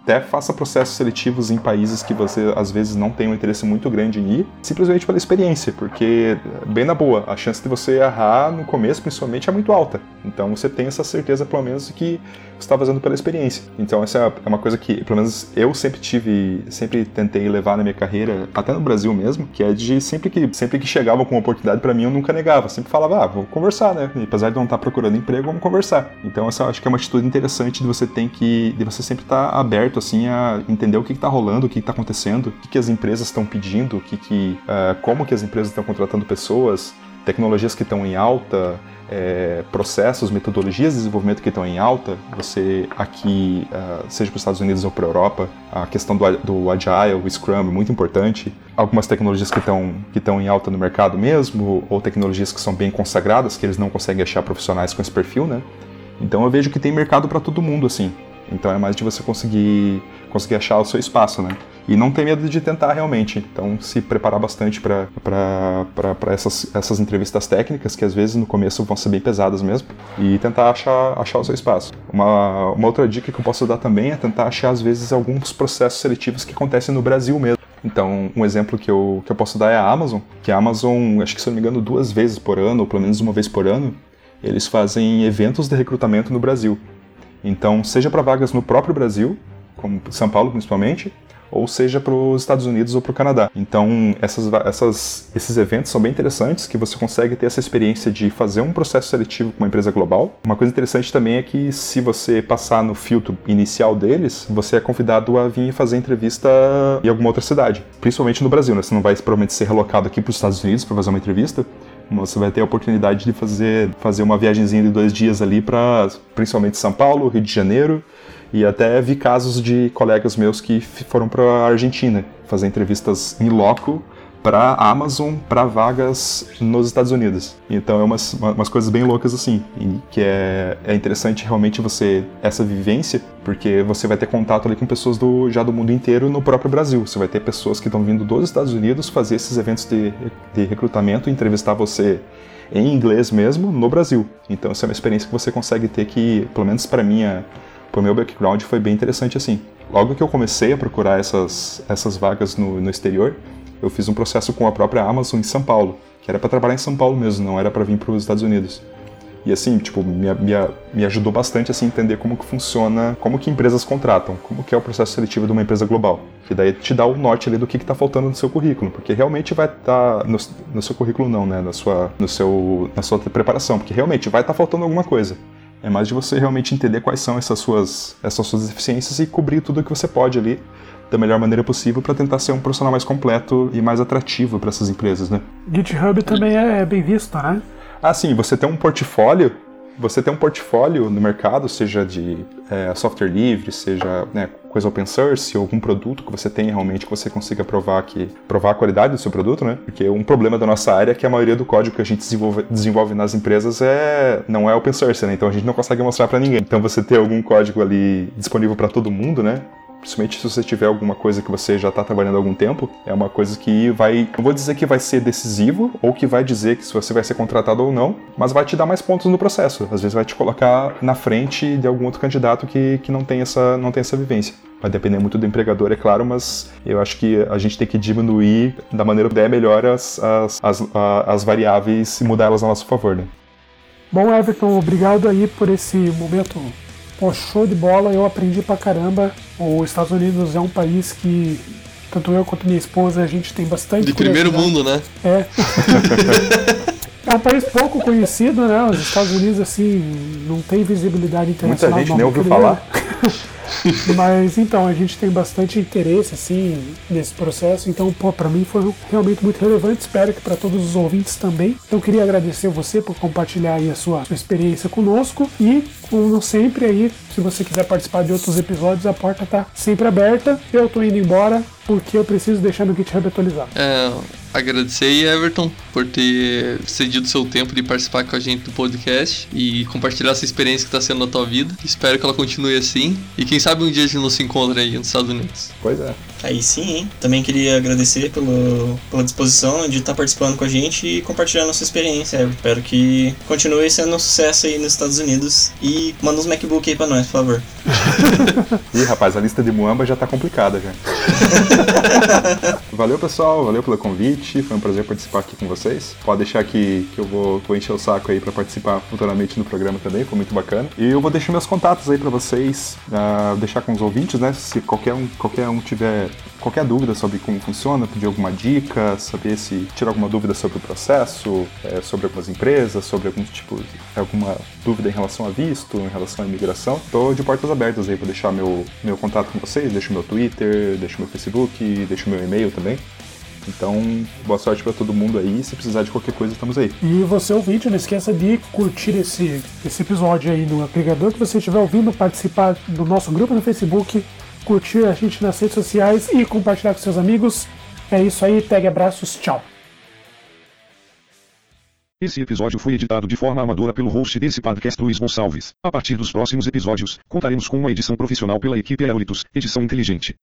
até faça processos seletivos em países que você às vezes não tem um interesse muito grande em ir, simplesmente pela experiência, porque, bem na boa, a chance de você errar no começo, principalmente, é muito alta. Então você tem essa certeza, pelo menos, que você está fazendo pela experiência. Então essa é uma coisa que, pelo menos, eu sempre tive, sempre tentei levar na minha carreira, até no Brasil mesmo, que é de sempre que, sempre que chegava com uma oportunidade para mim, eu nunca negava. Sempre falava, ah, vou conversar, né? E, apesar de não estar procurando emprego, vamos conversar. Então essa acho que é uma atitude interessante de você tem que, de você sempre estar aberto assim a entender o que está rolando, o que está acontecendo, o que, que as empresas estão pedindo, o que, que uh, como que as empresas estão contratando pessoas, tecnologias que estão em alta, é, processos, metodologias de desenvolvimento que estão em alta, você aqui, uh, seja para os Estados Unidos ou para a Europa, a questão do, do Agile, o Scrum é muito importante. Algumas tecnologias que estão que estão em alta no mercado mesmo, ou tecnologias que são bem consagradas, que eles não conseguem achar profissionais com esse perfil, né? Então eu vejo que tem mercado para todo mundo, assim. Então é mais de você conseguir conseguir achar o seu espaço, né? e não ter medo de tentar realmente. Então, se preparar bastante para essas, essas entrevistas técnicas, que às vezes no começo vão ser bem pesadas mesmo, e tentar achar, achar o seu espaço. Uma, uma outra dica que eu posso dar também é tentar achar, às vezes, alguns processos seletivos que acontecem no Brasil mesmo. Então, um exemplo que eu, que eu posso dar é a Amazon, que a Amazon, acho que se não me engano, duas vezes por ano, ou pelo menos uma vez por ano, eles fazem eventos de recrutamento no Brasil. Então, seja para vagas no próprio Brasil, como São Paulo principalmente, ou seja para os Estados Unidos ou para o Canadá. Então, essas, essas, esses eventos são bem interessantes, que você consegue ter essa experiência de fazer um processo seletivo com uma empresa global. Uma coisa interessante também é que se você passar no filtro inicial deles, você é convidado a vir fazer entrevista em alguma outra cidade, principalmente no Brasil, né? Você não vai provavelmente ser relocado aqui para os Estados Unidos para fazer uma entrevista, você vai ter a oportunidade de fazer, fazer uma viagemzinha de dois dias ali para principalmente São Paulo, Rio de Janeiro e até vi casos de colegas meus que foram para a Argentina fazer entrevistas em loco para Amazon para vagas nos Estados Unidos. Então é umas, umas coisas bem loucas assim, e que é, é interessante realmente você essa vivência, porque você vai ter contato ali com pessoas do, já do mundo inteiro no próprio Brasil. Você vai ter pessoas que estão vindo dos Estados Unidos fazer esses eventos de, de recrutamento, entrevistar você em inglês mesmo no Brasil. Então essa é uma experiência que você consegue ter que, pelo menos para minha pro meu background foi bem interessante assim. Logo que eu comecei a procurar essas, essas vagas no, no exterior, eu fiz um processo com a própria Amazon em São Paulo, que era para trabalhar em São Paulo mesmo, não era para vir para os Estados Unidos. E assim, tipo, me, me, me ajudou bastante assim, a entender como que funciona, como que empresas contratam, como que é o processo seletivo de uma empresa global. Que daí te dá o norte ali do que está faltando no seu currículo, porque realmente vai estar, tá, no, no, seu currículo não, né, na sua, no seu, na sua preparação, porque realmente vai estar tá faltando alguma coisa. É mais de você realmente entender quais são essas suas, essas suas deficiências e cobrir tudo o que você pode ali da melhor maneira possível para tentar ser um profissional mais completo e mais atrativo para essas empresas, né? GitHub também é bem visto, né? Ah, sim, você tem um portfólio você ter um portfólio no mercado, seja de é, software livre, seja né, coisa open source, ou algum produto que você tenha realmente que você consiga provar que provar a qualidade do seu produto, né? Porque um problema da nossa área é que a maioria do código que a gente desenvolve, desenvolve nas empresas é não é open source, né? Então a gente não consegue mostrar para ninguém. Então você ter algum código ali disponível para todo mundo, né? Principalmente se você tiver alguma coisa que você já está trabalhando há algum tempo, é uma coisa que vai, não vou dizer que vai ser decisivo ou que vai dizer que se você vai ser contratado ou não, mas vai te dar mais pontos no processo. Às vezes vai te colocar na frente de algum outro candidato que, que não tem essa não tem essa vivência. Vai depender muito do empregador, é claro, mas eu acho que a gente tem que diminuir da maneira que der melhor as, as, as, as variáveis e mudar elas a nosso favor, né? Bom, Everton, obrigado aí por esse momento Pô, show de bola, eu aprendi pra caramba. Os Estados Unidos é um país que tanto eu quanto minha esposa a gente tem bastante. De primeiro mundo, né? É. <laughs> é um país pouco conhecido, né? Os Estados Unidos, assim, não tem visibilidade internacional. Muita gente nem ouviu falar. <laughs> Mas então, a gente tem bastante interesse assim nesse processo, então, pô, para mim foi realmente muito relevante, espero que para todos os ouvintes também. Então, queria agradecer você por compartilhar aí a sua, sua experiência conosco e, como sempre aí, se você quiser participar de outros episódios, a porta tá sempre aberta. Eu tô indo embora porque eu preciso deixar meu GitHub atualizado. É, agradecer aí, Everton, por ter cedido seu tempo de participar com a gente do podcast e compartilhar essa experiência que está sendo na tua vida. Espero que ela continue assim. E quem sabe um dia a gente não se encontra aí nos Estados Unidos. Pois é. Aí sim, hein? Também queria agradecer pelo, pela disposição de estar participando com a gente e compartilhando a sua experiência. Eu espero que continue sendo um sucesso aí nos Estados Unidos. E manda uns MacBook aí pra nós, por favor. <laughs> Ih, rapaz, a lista de Muamba já tá complicada já. <laughs> valeu, pessoal. Valeu pelo convite. Foi um prazer participar aqui com vocês. Pode deixar que, que eu vou, vou encher o saco aí para participar futuramente no programa também. Foi muito bacana. E eu vou deixar meus contatos aí para vocês, uh, deixar com os ouvintes, né? Se qualquer um, qualquer um tiver qualquer dúvida sobre como funciona, pedir alguma dica, saber se tirar alguma dúvida sobre o processo, é, sobre algumas empresas, sobre alguns tipos, alguma dúvida em relação a visto, em relação à imigração, estou de portas abertas aí para deixar meu, meu contato com vocês, deixo meu Twitter, deixo meu Facebook, deixo meu e-mail também. Então, boa sorte para todo mundo aí. Se precisar de qualquer coisa, estamos aí. E você ouvinte, não esqueça de curtir esse, esse episódio aí no agregador que você estiver ouvindo, participar do nosso grupo no Facebook, curtir a gente nas redes sociais e compartilhar com seus amigos. É isso aí, tag abraços, tchau. Esse episódio foi editado de forma amadora pelo host desse podcast Luiz Gonçalves. A partir dos próximos episódios, contaremos com uma edição profissional pela equipe Aeolitos, edição inteligente.